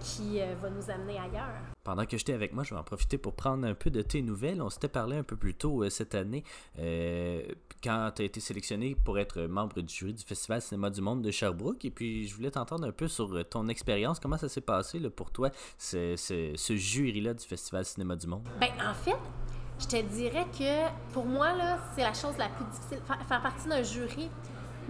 qui va nous amener ailleurs. Pendant que j'étais avec moi, je vais en profiter pour prendre un peu de tes nouvelles. On s'était parlé un peu plus tôt euh, cette année euh, quand tu as été sélectionné pour être membre du jury du Festival Cinéma du Monde de Sherbrooke. Et puis, je voulais t'entendre un peu sur euh, ton expérience. Comment ça s'est passé pour toi, ce, ce, jury-là du Festival Cinéma du Monde? Ben, en fait, je te dirais que pour moi, là, c'est la chose la plus difficile. Faire partie d'un jury,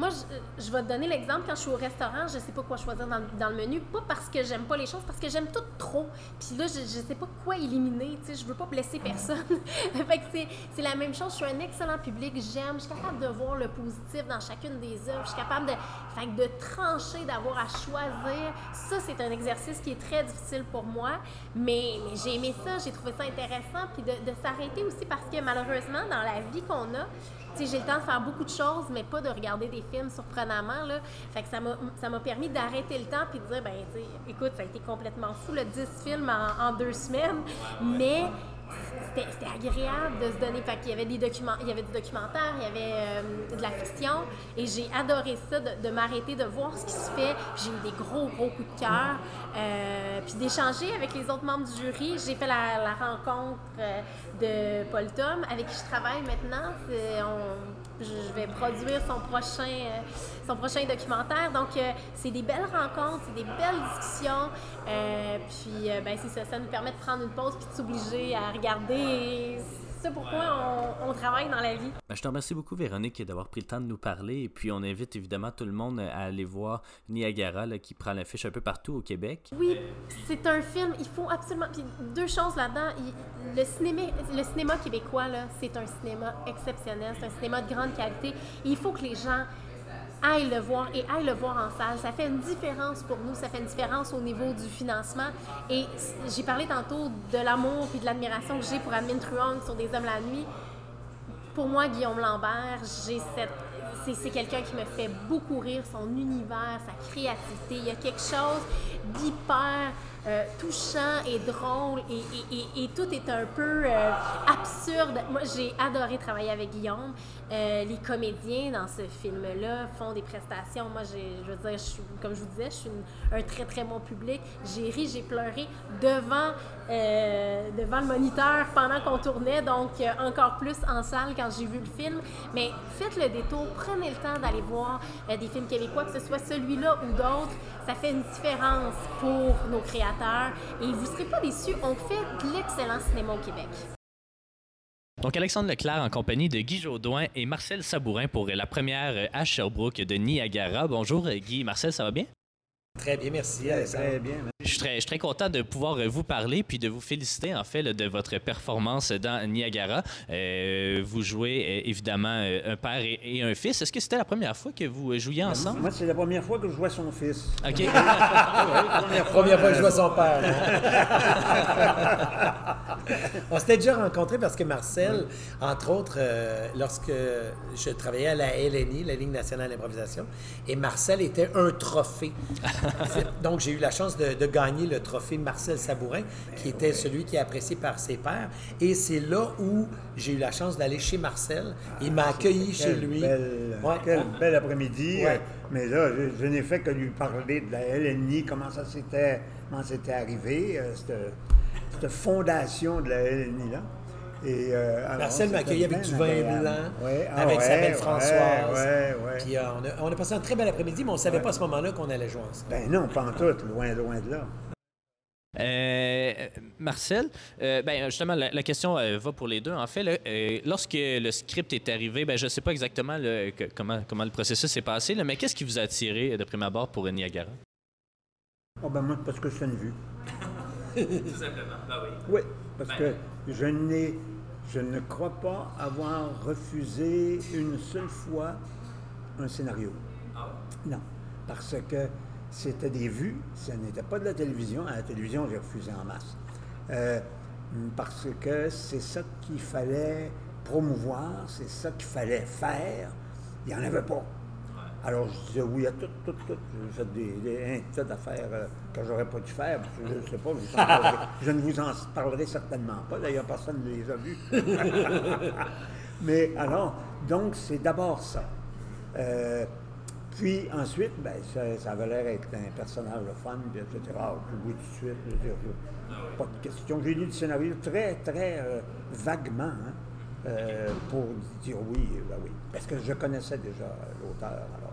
moi, je, vais te donner l'exemple. Quand je suis au restaurant, je sais pas quoi choisir dans, le menu. Pas parce que j'aime pas les choses, parce que j'aime tout trop. Puis là, je, je sais pas quoi éliminer. Tu sais, je veux pas blesser personne. fait que c'est la même chose. Je suis un excellent public. J'aime. Je suis capable de voir le positif dans chacune des œuvres. Je suis capable de, fait de trancher, d'avoir à choisir. Ça, c'est un exercice qui est très difficile pour moi. Mais, j'ai aimé ça. J'ai trouvé ça intéressant. Puis de s'arrêter aussi parce que malheureusement, dans la vie qu'on a, j'ai le temps de faire beaucoup de choses, mais pas de regarder des films surprenamment. Là. Fait que ça m'a permis d'arrêter le temps puis de dire, ben, écoute, ça a été complètement fou, le 10 films en, deux semaines, mais c'était agréable de se donner. Fait qu'il y avait des documents, il y avait du documentaire, il y avait euh, de la fiction, et j'ai adoré ça, de, m'arrêter, de voir ce qui se fait. J'ai eu des gros, gros coups de cœur. Euh, puis d'échanger avec les autres membres du jury. J'ai fait la, rencontre euh, de Paul Tom, avec qui je travaille maintenant. Je vais produire son prochain, son prochain documentaire. Donc, c'est des belles rencontres, c'est des belles discussions. puis, ben, c'est ça, ça nous permet de prendre une pause puis de s'obliger à regarder c'est pourquoi on, travaille dans la vie. Ben, je te remercie beaucoup, Véronique, d'avoir pris le temps de nous parler. Et puis, on invite évidemment tout le monde à aller voir Niagara, qui prend l'affiche un peu partout au Québec. Oui, c'est un film. Il faut absolument. Puis, deux choses là-dedans. Le cinéma, le cinéma québécois, c'est un cinéma exceptionnel. C'est un cinéma de grande qualité. Il faut que les gens aille le voir et aille le voir en salle. Ça fait une différence pour nous, ça fait une différence au niveau du financement. Et j'ai parlé tantôt de l'amour et de l'admiration que j'ai pour Amin Truong sur Des Hommes la nuit. Pour moi, Guillaume Lambert, j'ai cette c'est quelqu'un qui me fait beaucoup rire, son univers, sa créativité. Il y a quelque chose d'hyper euh, touchant et drôle et, tout est un peu euh, absurde. Moi, j'ai adoré travailler avec Guillaume. Euh, les comédiens dans ce film-là font des prestations. Moi, je veux dire, je suis, comme je vous disais, je suis un très, très bon public. J'ai ri, j'ai pleuré devant, devant le moniteur pendant qu'on tournait, donc encore plus en salle quand j'ai vu le film. Mais faites le détour, prenez le temps d'aller voir des films québécois, que ce soit celui-là ou d'autres. Ça fait une différence pour nos créateurs et vous ne serez pas déçus, on fait de l'excellent cinéma au Québec. Donc, Alexandre Leclerc en compagnie de Guy Jodoin et Marcel Sabourin pour la première à Sherbrooke de Niagara. Bonjour Guy, Marcel, ça va bien? Très bien, merci. Très bien. Je suis très, très, content de pouvoir euh, vous parler puis de vous féliciter en fait de votre performance dans Niagara. Euh, vous jouez euh, évidemment un père et, un fils. Est-ce que c'était la première fois que vous jouiez ensemble? Moi, c'est la première fois que je vois son fils. OK. première, fois, première fois que je vois son père. On s'était déjà rencontrés parce que Marcel, entre autres, lorsque je travaillais à la LNI, la Ligue nationale d'improvisation, et Marcel était un trophée. Donc, j'ai eu la chance de, gagner le trophée Marcel Sabourin, qui était celui qui est apprécié par ses pairs. Et c'est là où j'ai eu la chance d'aller chez Marcel. Il m'a accueilli chez lui. Quel bel après-midi. Mais là, je, n'ai fait que lui parler de la LNI, comment ça s'était, comment c'était arrivé, euh, cette, cette, fondation de la LNI-là. Euh, Marcel m'a accueilli avec du vin blanc, ah avec sa belle Françoise. Puis euh, on, a, passé un très bel après-midi, mais on ne savait pas à ce moment-là qu'on allait jouer ensemble. Ben non, pas en tout, loin, loin de là. Euh, Marcel, euh, ben, justement, la, la question euh, va pour les deux. En fait, là, euh, lorsque le script est arrivé, ben, je ne sais pas exactement là, que- comment, comment le processus s'est passé, là, mais qu'est-ce qui vous a attiré de prime abord pour Niagara? Oh ben moi, parce que je suis une vue. Tout simplement, ben oui. Oui, parce que je je ne crois pas avoir refusé une seule fois un scénario. Non, parce que c'était des vues, ce n'était pas de la télévision. À la télévision, j'ai refusé en masse. Euh, parce que c'est ça qu'il fallait promouvoir, c'est ça qu'il fallait faire. Il n'y en avait pas. Alors, je disais oui à tout, tout, tout. J'ai fait des, des un tas d'affaires euh, que j'aurais pas dû faire. parce que Je ne sais pas, je, vous en parlerai- je ne vous en parlerai certainement pas. D'ailleurs, personne ne les a vus. Mais alors, donc, c'est d'abord ça. Euh, puis ensuite, ben, ça, ça avait l'air d'être un personnage de fun, puis etc. Ah, tout de suite, je veux dire, pas de question. J'ai lu le scénario très, très euh, vaguement, hein, euh, pour dire oui, ben oui. Parce que je connaissais déjà l'auteur, alors.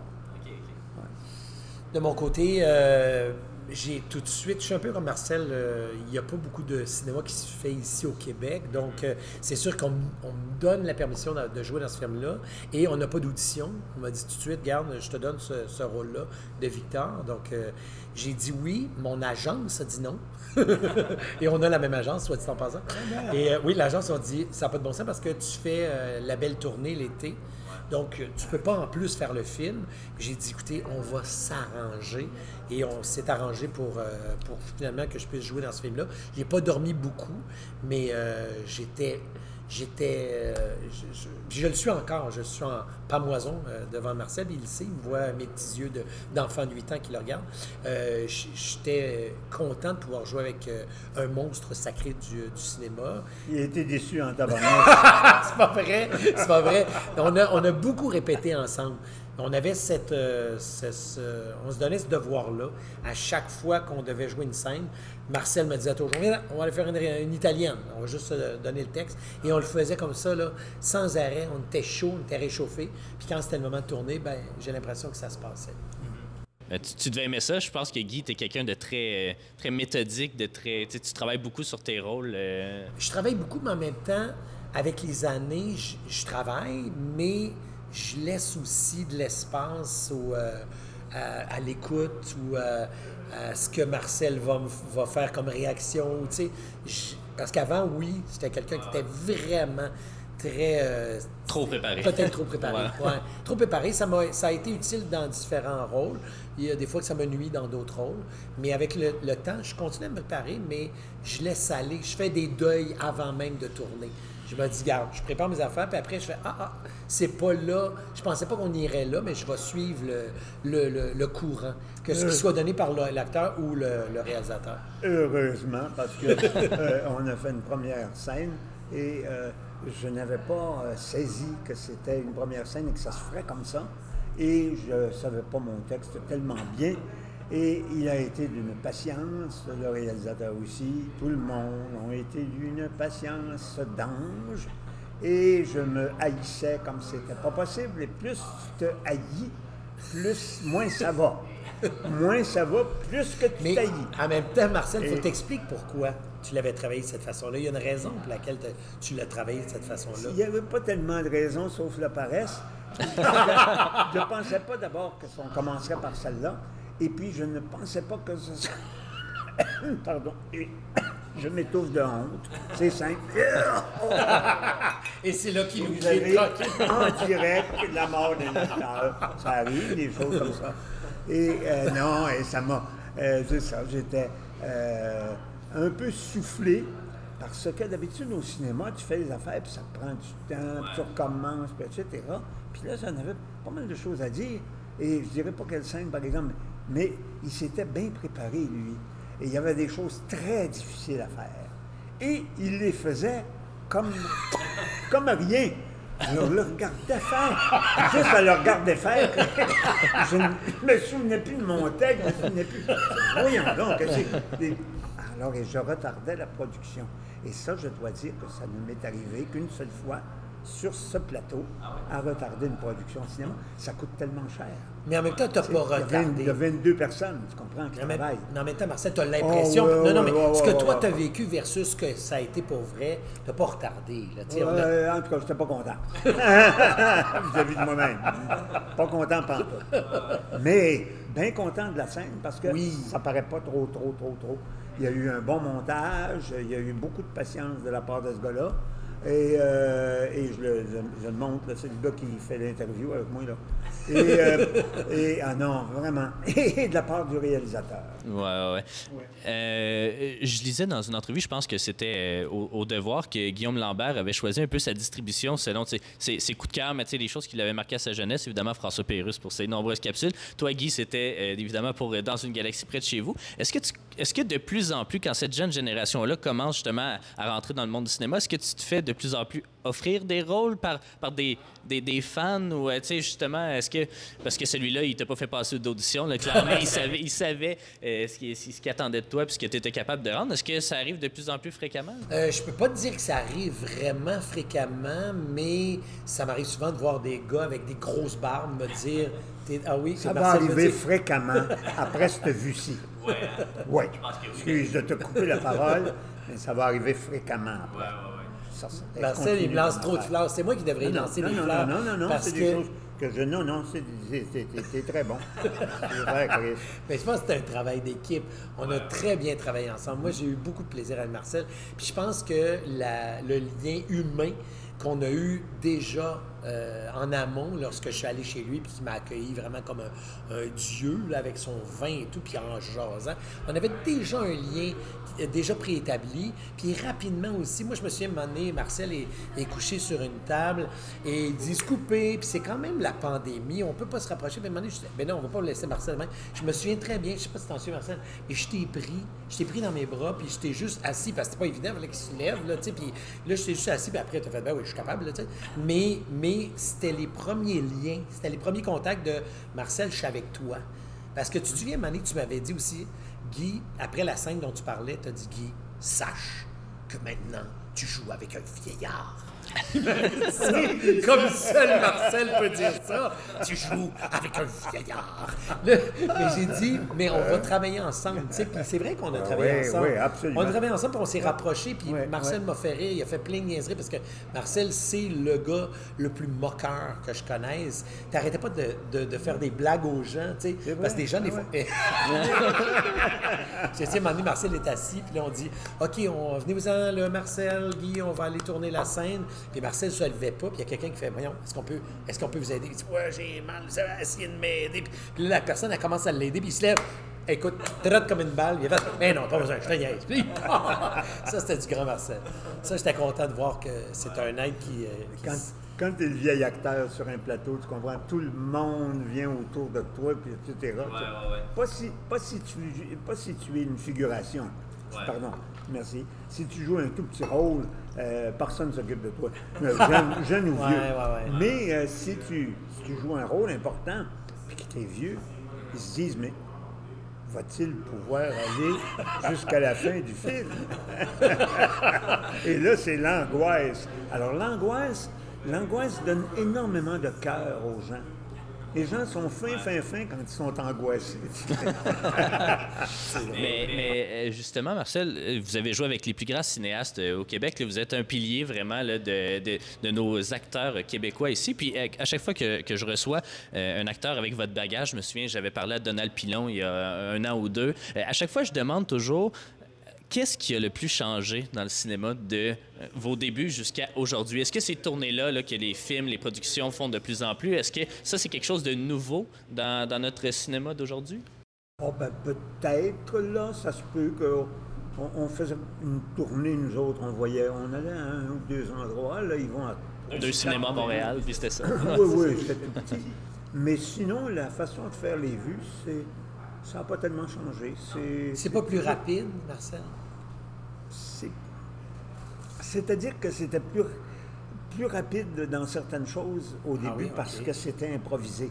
De mon côté, euh, j'ai tout de suite, je suis un peu comme Marcel, euh, il n'y a pas beaucoup de cinéma qui se fait ici au Québec. Donc, euh, c'est sûr qu'on me donne la permission de, de jouer dans ce film-là. Et on n'a pas d'audition. On m'a dit tout de suite, garde, je te donne ce, ce rôle-là de Victor. Donc, euh, j'ai dit oui. Mon agence a dit non. et on a la même agence, soit dit en passant. Et euh, oui, l'agence a dit, ça n'a pas de bon sens parce que tu fais la belle tournée l'été. Donc, euh, tu peux pas en plus faire le film. J'ai dit, écoutez, on va s'arranger. Et on s'est arrangé pour, euh, finalement que je puisse jouer dans ce film-là. J'ai pas dormi beaucoup, mais euh, j'étais. J'étais. euh, je, je- je le suis encore. Je suis en pamoison euh, devant Marcel. Il le sait. Il me voit mes petits yeux de- d'enfant de 8 ans qui le regarde. Euh, J'étais content de pouvoir jouer avec euh, un monstre sacré du, du cinéma. Il été déçu en tabarnak. c'est pas vrai, c'est pas vrai. On a, on a beaucoup répété ensemble. On avait cette, euh, ce- on se donnait ce devoir-là à chaque fois qu'on devait jouer une scène. Marcel me disait toujours, on va aller faire une, une italienne. On va juste se donner le texte. Et on le faisait comme ça, là, sans arrêt. On était chaud, on était réchauffé. Puis quand c'était le moment de tourner, ben, j'ai l'impression que ça se passait. Euh, Tu, tu devais aimer ça. Je pense que Guy, tu es quelqu'un de très, euh, très méthodique, de très. Tu travailles beaucoup sur tes rôles. euh, Je travaille beaucoup, mais en même temps, avec les années, je, je travaille, mais je laisse aussi de l'espace au, euh, à, à l'écoute ou euh, à ce que Marcel va, va faire comme réaction. tu sais. Je- parce qu'avant, oui, c'était quelqu'un qui était vraiment très... euh, Trop préparé. Peut-être trop préparé. Ouais. ouais. Trop préparé, ça, m'a, ça a été utile dans différents rôles. Il y a des fois que ça me nuit dans d'autres rôles. Mais avec le, le temps, je continue à me préparer, mais je laisse aller. Je fais des deuils avant même de tourner. Je me dis, garde, je prépare mes affaires, puis après, je fais, ah, ah, c'est pas là. Je pensais pas qu'on irait là, mais je vais suivre le, le, le- le courant, que ce qui soit donné par l'acteur ou le, réalisateur. Heureusement, parce que euh, on a fait une première scène et euh, je n'avais pas euh, saisi que c'était une première scène et que ça se ferait comme ça. Et je ne savais pas mon texte tellement bien. Et il a été d'une patience, le réalisateur aussi, tout le monde ont été d'une patience d'ange. Et je me haïssais comme c'était pas possible. Et plus tu te haïs, plus, moins ça va. moins ça va, plus que tu t'haïs. en même temps, Marcel, il faut Et- expliques pourquoi tu l'avais travaillé de cette façon-là. Il y a une raison pour laquelle te- tu l'as travaillé de cette façon-là. Il n'y avait pas tellement de raisons, sauf la paresse. je ne pensais pas d'abord qu'on commencerait par celle-là. Et puis, je ne pensais pas que ce serait... Pardon. Et je m'étouffe de honte. C'est simple. Et c'est là qu'il nous Vous avez en direct la mort d'un acteur. Ça arrive, des choses comme ça. Et euh, non, et ça m'a. euh, c'est ça, j'étais euh, un peu soufflé. Parce que d'habitude, au cinéma, tu fais les affaires, puis ça te prend du temps, puis tu recommences, puis etc. Puis là, j'en avais pas mal de choses à dire. Et je dirais pas quelle scène, par exemple, mais il s'était bien préparé, lui. Et il y avait des choses très difficiles à faire. Et il les faisait comme, comme rien. Je le regardais faire. Juste à le regarder faire, je ne me souvenais plus de mon texte, je me souvenais plus. Voyons donc. Alors, et je retardais la production. Et ça, je dois dire que ça ne m'est arrivé qu'une seule fois sur ce plateau à retarder une production de cinéma. Ça coûte tellement cher. Mais en même temps, tu n'as pas retardé. il y a 22 personnes, tu comprends, qui Mais, travaillent. mais en même temps, Marcel, tu as l'impression. Oh, ouais, non, non, ouais, mais ouais, ce que toi, tu as vécu versus ce que ça a été pour vrai, tu n'as pas retardé. Là, a- en tout cas, je n'étais pas content. Vis-à-vis de moi-même. Pas content pas Mais bien content de la scène parce que Oui. ça paraît pas trop, trop, trop, trop. Il y a eu un bon montage, il y a eu beaucoup de patience de la part de ce gars-là. Et, euh, et je, le, je- je le montre, c'est le gars qui fait l'interview avec moi. Là. Et, euh, et- ah non, vraiment. Et de la part du réalisateur. Ouais, ouais, ouais. Euh, je lisais dans une entrevue, je pense que c'était au, au Devoir, que Guillaume Lambert avait choisi un peu sa distribution selon ses, ses coups de cœur, mais les choses qu'il avait marquées à sa jeunesse. Évidemment, François Pérusse pour ses nombreuses capsules. Toi, Guy, c'était évidemment pour Dans une galaxie près de chez vous. Est-ce que, tu- est-ce que de plus en plus, quand cette jeune génération-là commence justement à, à rentrer dans le monde du cinéma, est-ce que tu te fais de plus en plus offrir des rôles par, par des, des, des fans ou, euh, tu sais, justement, est-ce que. Parce que celui-là, il t'a pas fait passer d'audition, là, clairement, il savait, il savait euh, ce qu'il ce qu'il attendait de toi puis ce que tu étais capable de rendre. Est-ce que ça arrive de plus en plus fréquemment? Euh, je peux pas te dire que ça arrive vraiment fréquemment, mais ça m'arrive souvent de voir des gars avec des grosses barbes me dire Ah oui, Ça c'est va arriver fréquemment après cette vue-ci. Oui. Excuse de te couper la parole, mais ça va arriver fréquemment après. Il me continue lance trop de fleurs. C'est moi qui devrais Non, lancer non, des non, fleurs. Non, non, non, parce c'est que... des choses que je. Non, non, c'est très bon. C'est vrai, Chris. Mais je pense que c'est un travail d'équipe. On a très bien travaillé ensemble. Moi, j'ai eu beaucoup de plaisir avec Marcel. Puis je pense que la- le lien humain qu'on a eu déjà euh, en amont lorsque je suis allé chez lui puis qu'il m'a accueilli vraiment comme un, un dieu avec son vin et tout puis en jasant. On avait déjà un lien qui- déjà préétabli puis rapidement aussi. Moi je me souviens donné, Marcel est, couché sur une table et il dit couper puis c'est quand même la pandémie, on peut pas se rapprocher. Mais à un moment donné, je dis, ben non, on va pas laisser Marcel. Je me souviens très bien, je sais pas si t'en souviens Marcel, mais je t'ai pris, je t'ai pris dans mes bras puis je t'ai juste assis parce que c'était pas évident, il fallait qu'il se lève là, tu sais, puis là je t'ai juste assis puis après tu as fait ben oui, je suis capable tu sais. Mais mais c'était les premiers liens, c'était les premiers contacts de Marcel, je suis avec toi. Parce que tu te souviens, Mané, tu m'avais dit aussi, Guy, après la scène dont tu parlais, tu as dit, Guy, sache que maintenant, tu joues avec un vieillard. Comme seul Marcel peut dire ça, tu joues avec un vieillard. Mais j'ai dit, mais on va travailler ensemble. tu sais. Puis c'est vrai qu'on a travaillé oui, ensemble. oui, absolument. On a travaillé ensemble, puis on s'est rapprochés. Puis Marcel m'a fait rire, il a fait plein de niaiseries parce que Marcel, c'est le gars le plus moqueur que je connaisse. T'arrêtais pas de, de- de faire des blagues aux gens, tu sais. Parce que des gens, des ah fois. J'ai dit, à Marcel est assis, puis là, on dit OK, on, venez-vous-en, là, Marcel, Guy, on va aller tourner la scène. Puis Marcel se levait pas, puis il y a quelqu'un qui fait Voyons, est-ce qu'on peut, est-ce qu'on peut vous aider? Il dit Ouais, j'ai mal, ça va essayer de m'aider. Puis, là, la personne, elle commence à l'aider, puis il se lève. Écoute, trotte comme une balle. Il a fait Mais non, pas besoin, je te niaise. Puis. Ça, c'était du grand Marcel. Ça, j'étais content de voir que c'est un être qui. euh, qui Quand, quand tu es le vieil acteur sur un plateau, tu comprends, tout le monde vient autour de toi, puis etc. Pas, si, pas, si tu, pas si tu es une figuration. Pardon, merci. Si tu joues un tout petit rôle, euh, personne ne s'occupe de toi, Euh, jeune, jeune ou Ouais, vieux. ouais, ouais. Mais euh, si, tu, si tu joues un rôle important, puis que tu es vieux, ils se disent, mais va-t-il pouvoir aller jusqu'à la fin du film? Et là, c'est l'angoisse. Alors, l'angoisse, l'angoisse donne énormément de cœur aux gens. Les gens sont fins, fins, fins quand ils sont angoissés. Mais, mais, euh, justement, Marcel, euh, vous avez joué avec les plus grands cinéastes euh, au Québec. là. Vous êtes un pilier vraiment là, de, de- de nos acteurs québécois ici. Puis à chaque fois que, que je reçois euh, un acteur avec votre bagage, je me souviens, j'avais parlé à Donald Pilon il y a un an ou deux. À chaque fois, je demande toujours Qu'est-ce qui a le plus changé dans le cinéma de euh, vos débuts jusqu'à aujourd'hui? Est-ce que ces tournées-là, là, que les films, les productions font de plus en plus, est-ce que ça, c'est quelque chose de nouveau dans, dans notre cinéma d'aujourd'hui? Oh ben peut-être là, ça se peut qu'on on faisait une tournée, nous autres, on voyait, on allait à un ou deux endroits, là, ils vont à... Deux cinémas à Montréal, puis c'était ça. oui, oui, c'était tout petit. Mais sinon, la façon de faire les vues, c'est... Ça n'a pas tellement changé. C'est, C'est pas plus rapide, Marcel? C'est- C'est-à-dire que c'était plus, plus rapide dans certaines choses au début Ah oui, parce que c'était improvisé.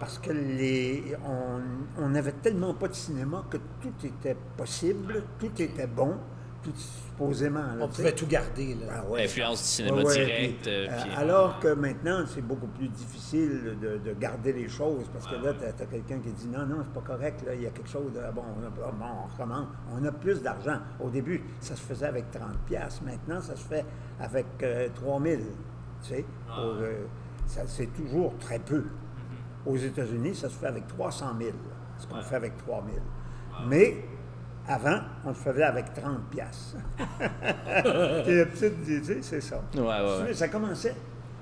Parce que les, on on n'avait tellement pas de cinéma que tout était possible, tout était bon, tout supposément. là, On pouvait tout garder. Là. Ah ouais. L'influence du cinéma Ouais, direct. puis, euh, euh, puis- alors que maintenant, c'est beaucoup plus difficile de, de garder les choses parce que là, tu as, quelqu'un qui dit non, non, c'est pas correct, là, il y a quelque chose de. Bon, on, a- bon, on recommence. On a plus d'argent. Au début, ça se faisait avec 30$. piastres. Maintenant, ça se fait avec euh, 3000 Tu sais, pour, euh, ça, c'est toujours très peu. Aux États-Unis, ça se fait avec 300 000, ce qu'on fait avec 3 000. Mais avant, on le faisait avec 30 piastres. C'est la petite idée, c'est ça. Ouais, ouais, ouais. Mais Ça commençait.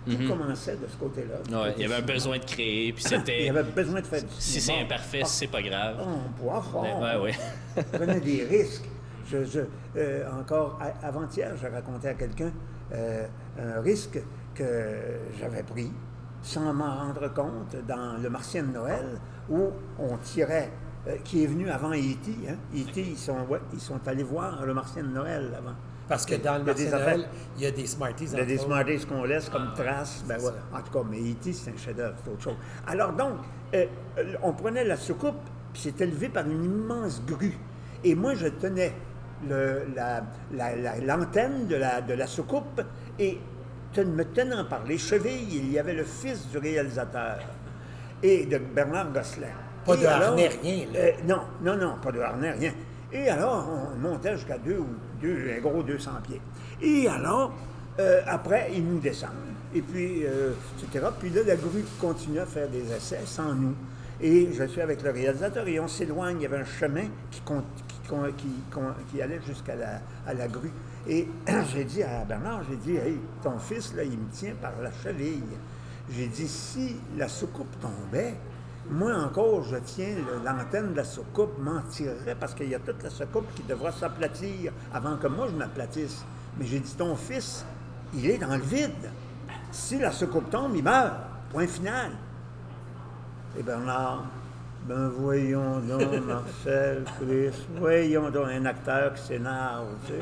Tout commençait de ce côté-là. Ouais, il y avait un besoin de créer, puis Il c'était. y avait besoin de faire du Si c'est imparfait, Ah, c'est pas grave. ah, on pouvait fort. Ouais, ouais. On prenait des risques. Je, je- euh, encore avant-hier, je racontais à quelqu'un euh, un risque que j'avais pris sans m'en rendre compte dans Le Martien de Noël, où on tirait, euh, qui est venu avant E.T. Hein? E.T., ils sont, ouais, ils sont allés voir Le Martien de Noël avant. Parce que dans le Martin affaires- Noël, il y a des Smarties. il y a des. Smarties qu'on laisse comme traces. Ben ouais. En tout cas, mais E.T., c'est un chef-d'œuvre, c'est autre chose. Alors donc, euh, euh, on prenait la soucoupe, puis c'est élevé par une immense grue. Et moi, je tenais le- la- la- la- l'antenne de, la, de la soucoupe, et me tenant par les chevilles, il y avait le fils du réalisateur, et de Bernard Gosselin. Pas Et de harnais, rien, là. euh, non, non, non, pas de harnais, rien. Et alors, on montait jusqu'à deux ou deux, un gros 200 pieds. Et alors, euh, après, ils nous descendent. Et puis, euh, etc. Puis là, la grue continue à faire des essais sans nous. Et je suis avec le réalisateur et on s'éloigne. Il y avait un chemin qui, con- qui, con- qui, con- qui allait jusqu'à la, à la grue. Et j'ai dit à Bernard, j'ai dit, hey, ton fils, là, il me tient par la cheville. J'ai dit, si la soucoupe tombait, moi encore, je tiens l'antenne de la soucoupe, m'en tirerait parce qu'il y a toute la soucoupe qui devra s'aplatir avant que moi je m'aplatisse. Mais j'ai dit, ton fils, il est dans le vide. Si la soucoupe tombe, il meurt. Point final. Et Bernard, ben voyons donc, Marcel, Chris, voyons donc un acteur qui s'énerve, tu sais.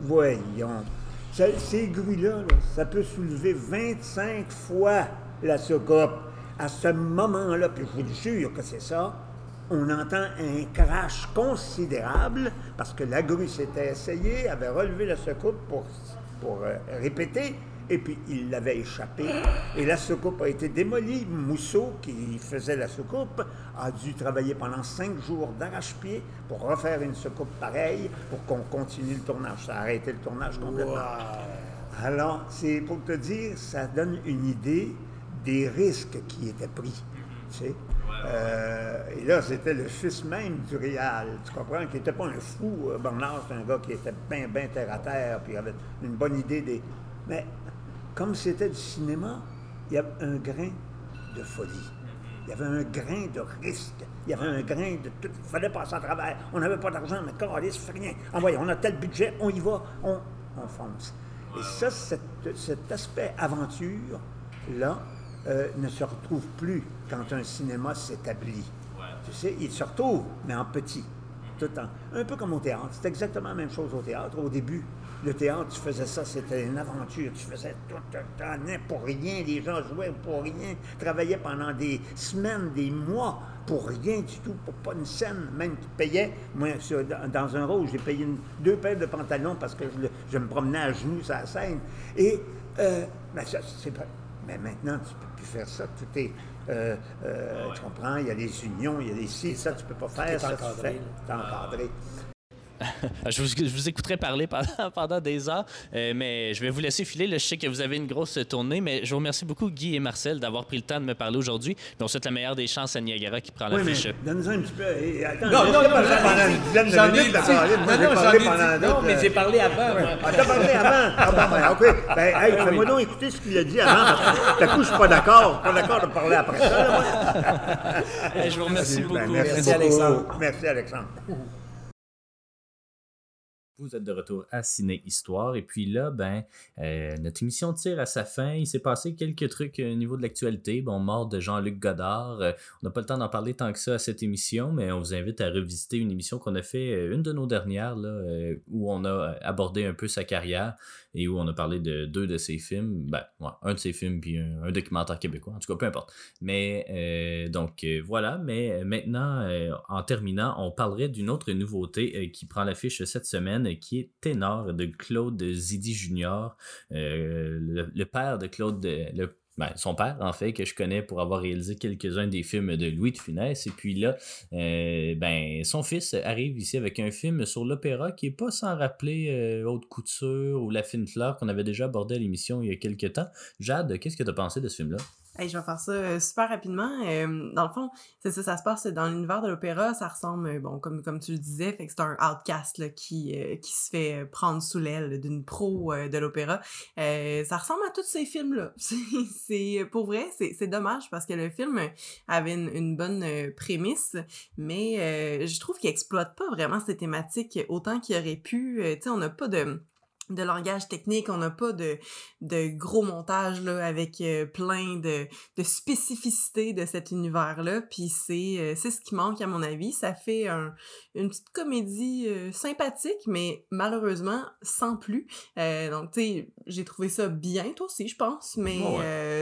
Voyons. Ça- ces grues-là, là, ça peut soulever 25 fois la soucoupe. À ce moment-là, puis je vous jure que c'est ça, on entend un crash considérable parce que la grue s'était essayée, avait relevé la soucoupe pour, pour euh, répéter, et puis il l'avait échappé. Et la soucoupe a été démolie. Mousseau, qui faisait la soucoupe, a dû travailler pendant cinq jours d'arrache-pied pour refaire une soucoupe pareille pour qu'on continue le tournage. Ça a arrêté le tournage complètement. Alors, c'est pour te dire, ça donne une idée des risques qui étaient pris. Tu sais. Euh, et là, c'était le fils même du Réal, tu comprends, qui n'était pas un fou. euh, Bernard, c'est un gars qui était bien, bien terre à terre, puis avait une bonne idée des. Mais comme c'était du cinéma, il y avait un grain de folie. Il y avait un grain de risque. Il y avait un grain de tout. Il fallait passer à travers. On n'avait pas d'argent, mais ça fait rien. Envoyez, on a tel budget, on y va, on, on fonce. Et ça, cet aspect aventure-là euh, ne se retrouve plus quand un cinéma s'établit. Tu sais, il se retrouve, mais en petit. Tout le temps. Un peu comme au théâtre. C'est exactement la même chose au théâtre. Au début, le théâtre, tu faisais ça, c'était une aventure. Tu faisais tout le temps, pour rien. Les gens jouaient pour rien. Travaillaient pendant des semaines, des mois pour rien du tout, pour pas une scène. Même tu payais. Moi, sur- dans un rôle, j'ai payé une- deux paires de pantalons parce que je, le- je me promenais à genoux sur la scène. Et euh, ben ça, c'est pas- mais maintenant, tu peux faire ça. Tout est. euh, euh, Tu comprends? Il y a les unions, il y a les ci, ça, tu peux pas faire. est ça, tu encadré, fais. Encadré. Je vous, je vous écouterai parler pendant, pendant des heures, euh, mais je vais vous laisser filer. Là, je sais que vous avez une grosse tournée, mais je vous remercie beaucoup, Guy et Marcel, d'avoir pris le temps de me parler aujourd'hui. On souhaite la meilleure des chances à Niagara qui prend Oui, mais l'affiche. donne-nous un petit peu. et attends, Non, non, non, j'en ai pendant dit- la non, j'ai non, parlé j'en ai pendant dit- d'autres, non, mais euh, j'ai parlé avant. Ah, t'as parlé avant? Ah, ben, OK. Ben, hey, fais-moi donc écouter ce qu'il a dit avant, à coup, je suis pas d'accord. Pas d'accord de parler après ça. Eh, je vous remercie Ben, beaucoup. merci. Alexandre. Merci, Alexandre. Vous êtes de retour à Ciné Histoire. Et puis là, ben, euh, notre émission tire à sa fin. Il s'est passé quelques trucs euh, au niveau de l'actualité. Bon, mort de Jean-Luc Godard. Euh, on n'a pas le temps d'en parler tant que ça à cette émission, mais on vous invite à revisiter une émission qu'on a fait, une de nos dernières, là, où on a abordé un peu sa carrière et où on a parlé de deux de ses films. Ben, un de ses films puis un, un documentaire québécois. En tout cas, peu importe. Mais donc voilà. Mais maintenant, en terminant, on parlerait d'une autre nouveauté qui prend l'affiche cette semaine. Qui est Ténor de Claude Zidi Jr., euh, le, père de Claude, ben, son père, en fait, que je connais pour avoir réalisé quelques-uns des films de Louis de Funès. Et puis là, euh, ben, son fils arrive ici avec un film sur l'opéra qui n'est pas sans rappeler euh, Haute Couture ou La Fine Fleur qu'on avait déjà abordé à l'émission il y a quelques temps. Jade, qu'est-ce que tu as pensé de ce film-là? Hey, je vais faire ça euh, super rapidement. Euh, dans le fond, c'est ça, ça se passe dans l'univers de l'opéra. Ça ressemble, euh, bon, comme, comme tu le disais, fait que c'est un outcast là, qui, qui se fait prendre sous l'aile d'une pro de l'opéra. ça ressemble à tous ces films-là. c'est Pour vrai, c'est dommage parce que le film avait une, une bonne prémisse, mais je trouve qu'il exploite pas vraiment ces thématiques autant qu'il aurait pu. tu sais, on n'a pas de de langage technique, on n'a pas de, de gros montage là, avec euh, plein de, de spécificités de cet univers-là. Puis c'est, euh, c'est ce qui manque à mon avis. Ça fait un, une petite comédie euh, sympathique, mais malheureusement sans plus. donc tu sais, j'ai trouvé ça bien, toi aussi, je pense. Mais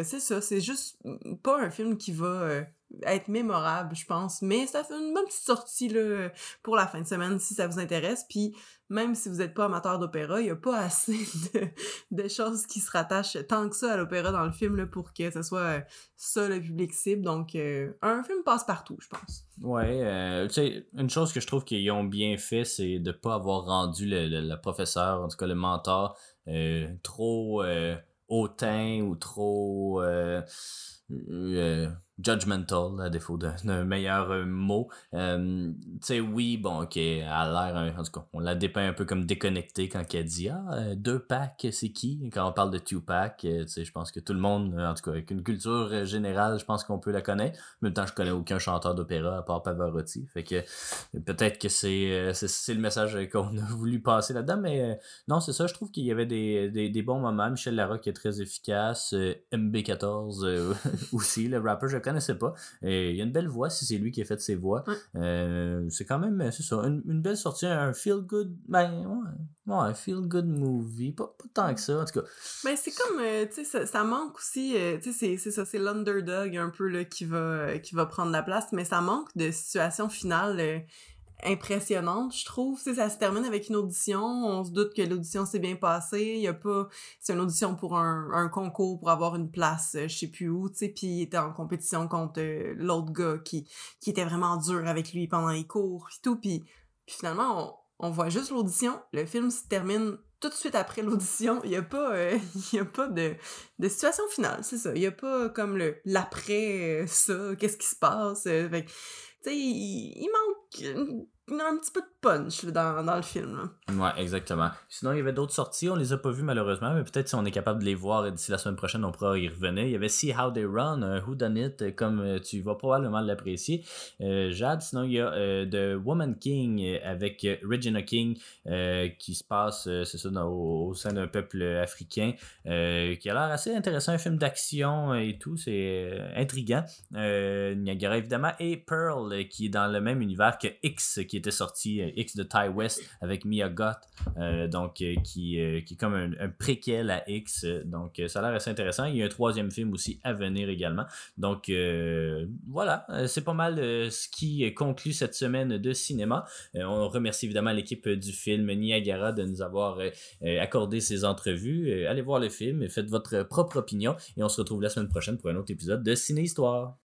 c'est ça, c'est juste pas un film qui va être mémorable, je pense. Mais ça fait une bonne petite sortie là, pour la fin de semaine si ça vous intéresse. Puis même si vous n'êtes pas amateur d'opéra, il n'y a pas assez de, choses qui se rattachent tant que ça à l'opéra dans le film là, pour que ce soit euh, ça le public cible. Donc, euh, un film passe partout, je pense. Ouais, euh, tu sais, une chose que je trouve qu'ils ont bien fait, c'est de ne pas avoir rendu le, professeur, en tout cas le mentor, trop hautain ou trop judgmental, à défaut d'un meilleur euh, mot. Euh, tu sais, oui, bon, ok, a l'air, en tout cas, on la dépeint un peu comme déconnectée quand elle dit Ah, euh, deux packs, c'est qui? Quand on parle de two pack, tu sais, je pense que tout le monde, en tout cas, avec une culture générale, je pense qu'on peut la connaître. En même temps, je connais aucun chanteur d'opéra à part Pavarotti. Fait que peut-être que c'est le message qu'on a voulu passer là-dedans, mais non, c'est ça, je trouve qu'il y avait des, des, des, bons moments. Michel Larocque est très efficace, MB14 aussi, le rapper, je connaissais pas. Et il y a une belle voix si c'est lui qui a fait ses voix. Euh, c'est quand même, c'est ça, une, belle sortie, un feel good, ben ouais, ouais un feel good movie. Pas, tant que ça, en tout cas. Ben c'est comme, euh, tu sais, ça, manque aussi, euh, tu sais, c'est ça, c'est l'underdog un peu là, qui, va, qui va prendre la place, mais ça manque de situation finale impressionnante, je trouve. ça se termine avec une audition. On se doute que l'audition s'est bien passée. Il y a pas... C'est une audition pour un, concours pour avoir une place, euh, je sais plus où, tu sais. Puis il était en compétition contre euh, l'autre gars qui, était vraiment dur avec lui pendant les cours et tout. Puis, finalement, on, voit juste l'audition. Le film se termine tout de suite après l'audition, il n'y a pas, euh, de, situation finale, c'est ça. Il n'y a pas comme le l'après ça, qu'est-ce qui se passe. fait, tu sais, il, manque き。Un petit peu de punch dans, dans le film. Ouais, exactement. Sinon, il y avait d'autres sorties, on les a pas vues malheureusement, mais peut-être si on est capable de les voir d'ici la semaine prochaine, on pourra y revenir. Il y avait See How They Run, un Who Done It, comme euh, tu vas probablement l'apprécier. Euh, Jade, sinon il y a euh, The Woman King avec Regina King qui se passe, c'est ça, au, sein d'un peuple africain, qui a l'air assez intéressant, un film d'action et tout, c'est intriguant. Niagara évidemment, et Pearl qui est dans le même univers que X qui était sorti X de Ty West avec Mia Gott, euh, donc euh, qui, euh, qui est comme un, préquel à X. Donc ça a l'air assez intéressant. Il y a un troisième film aussi à venir également. Donc voilà, c'est pas mal ce qui conclut cette semaine de cinéma. on remercie évidemment l'équipe du film Niagara de nous avoir accordé ces entrevues. allez voir le film, faites votre propre opinion et on se retrouve la semaine prochaine pour un autre épisode de Ciné Histoire.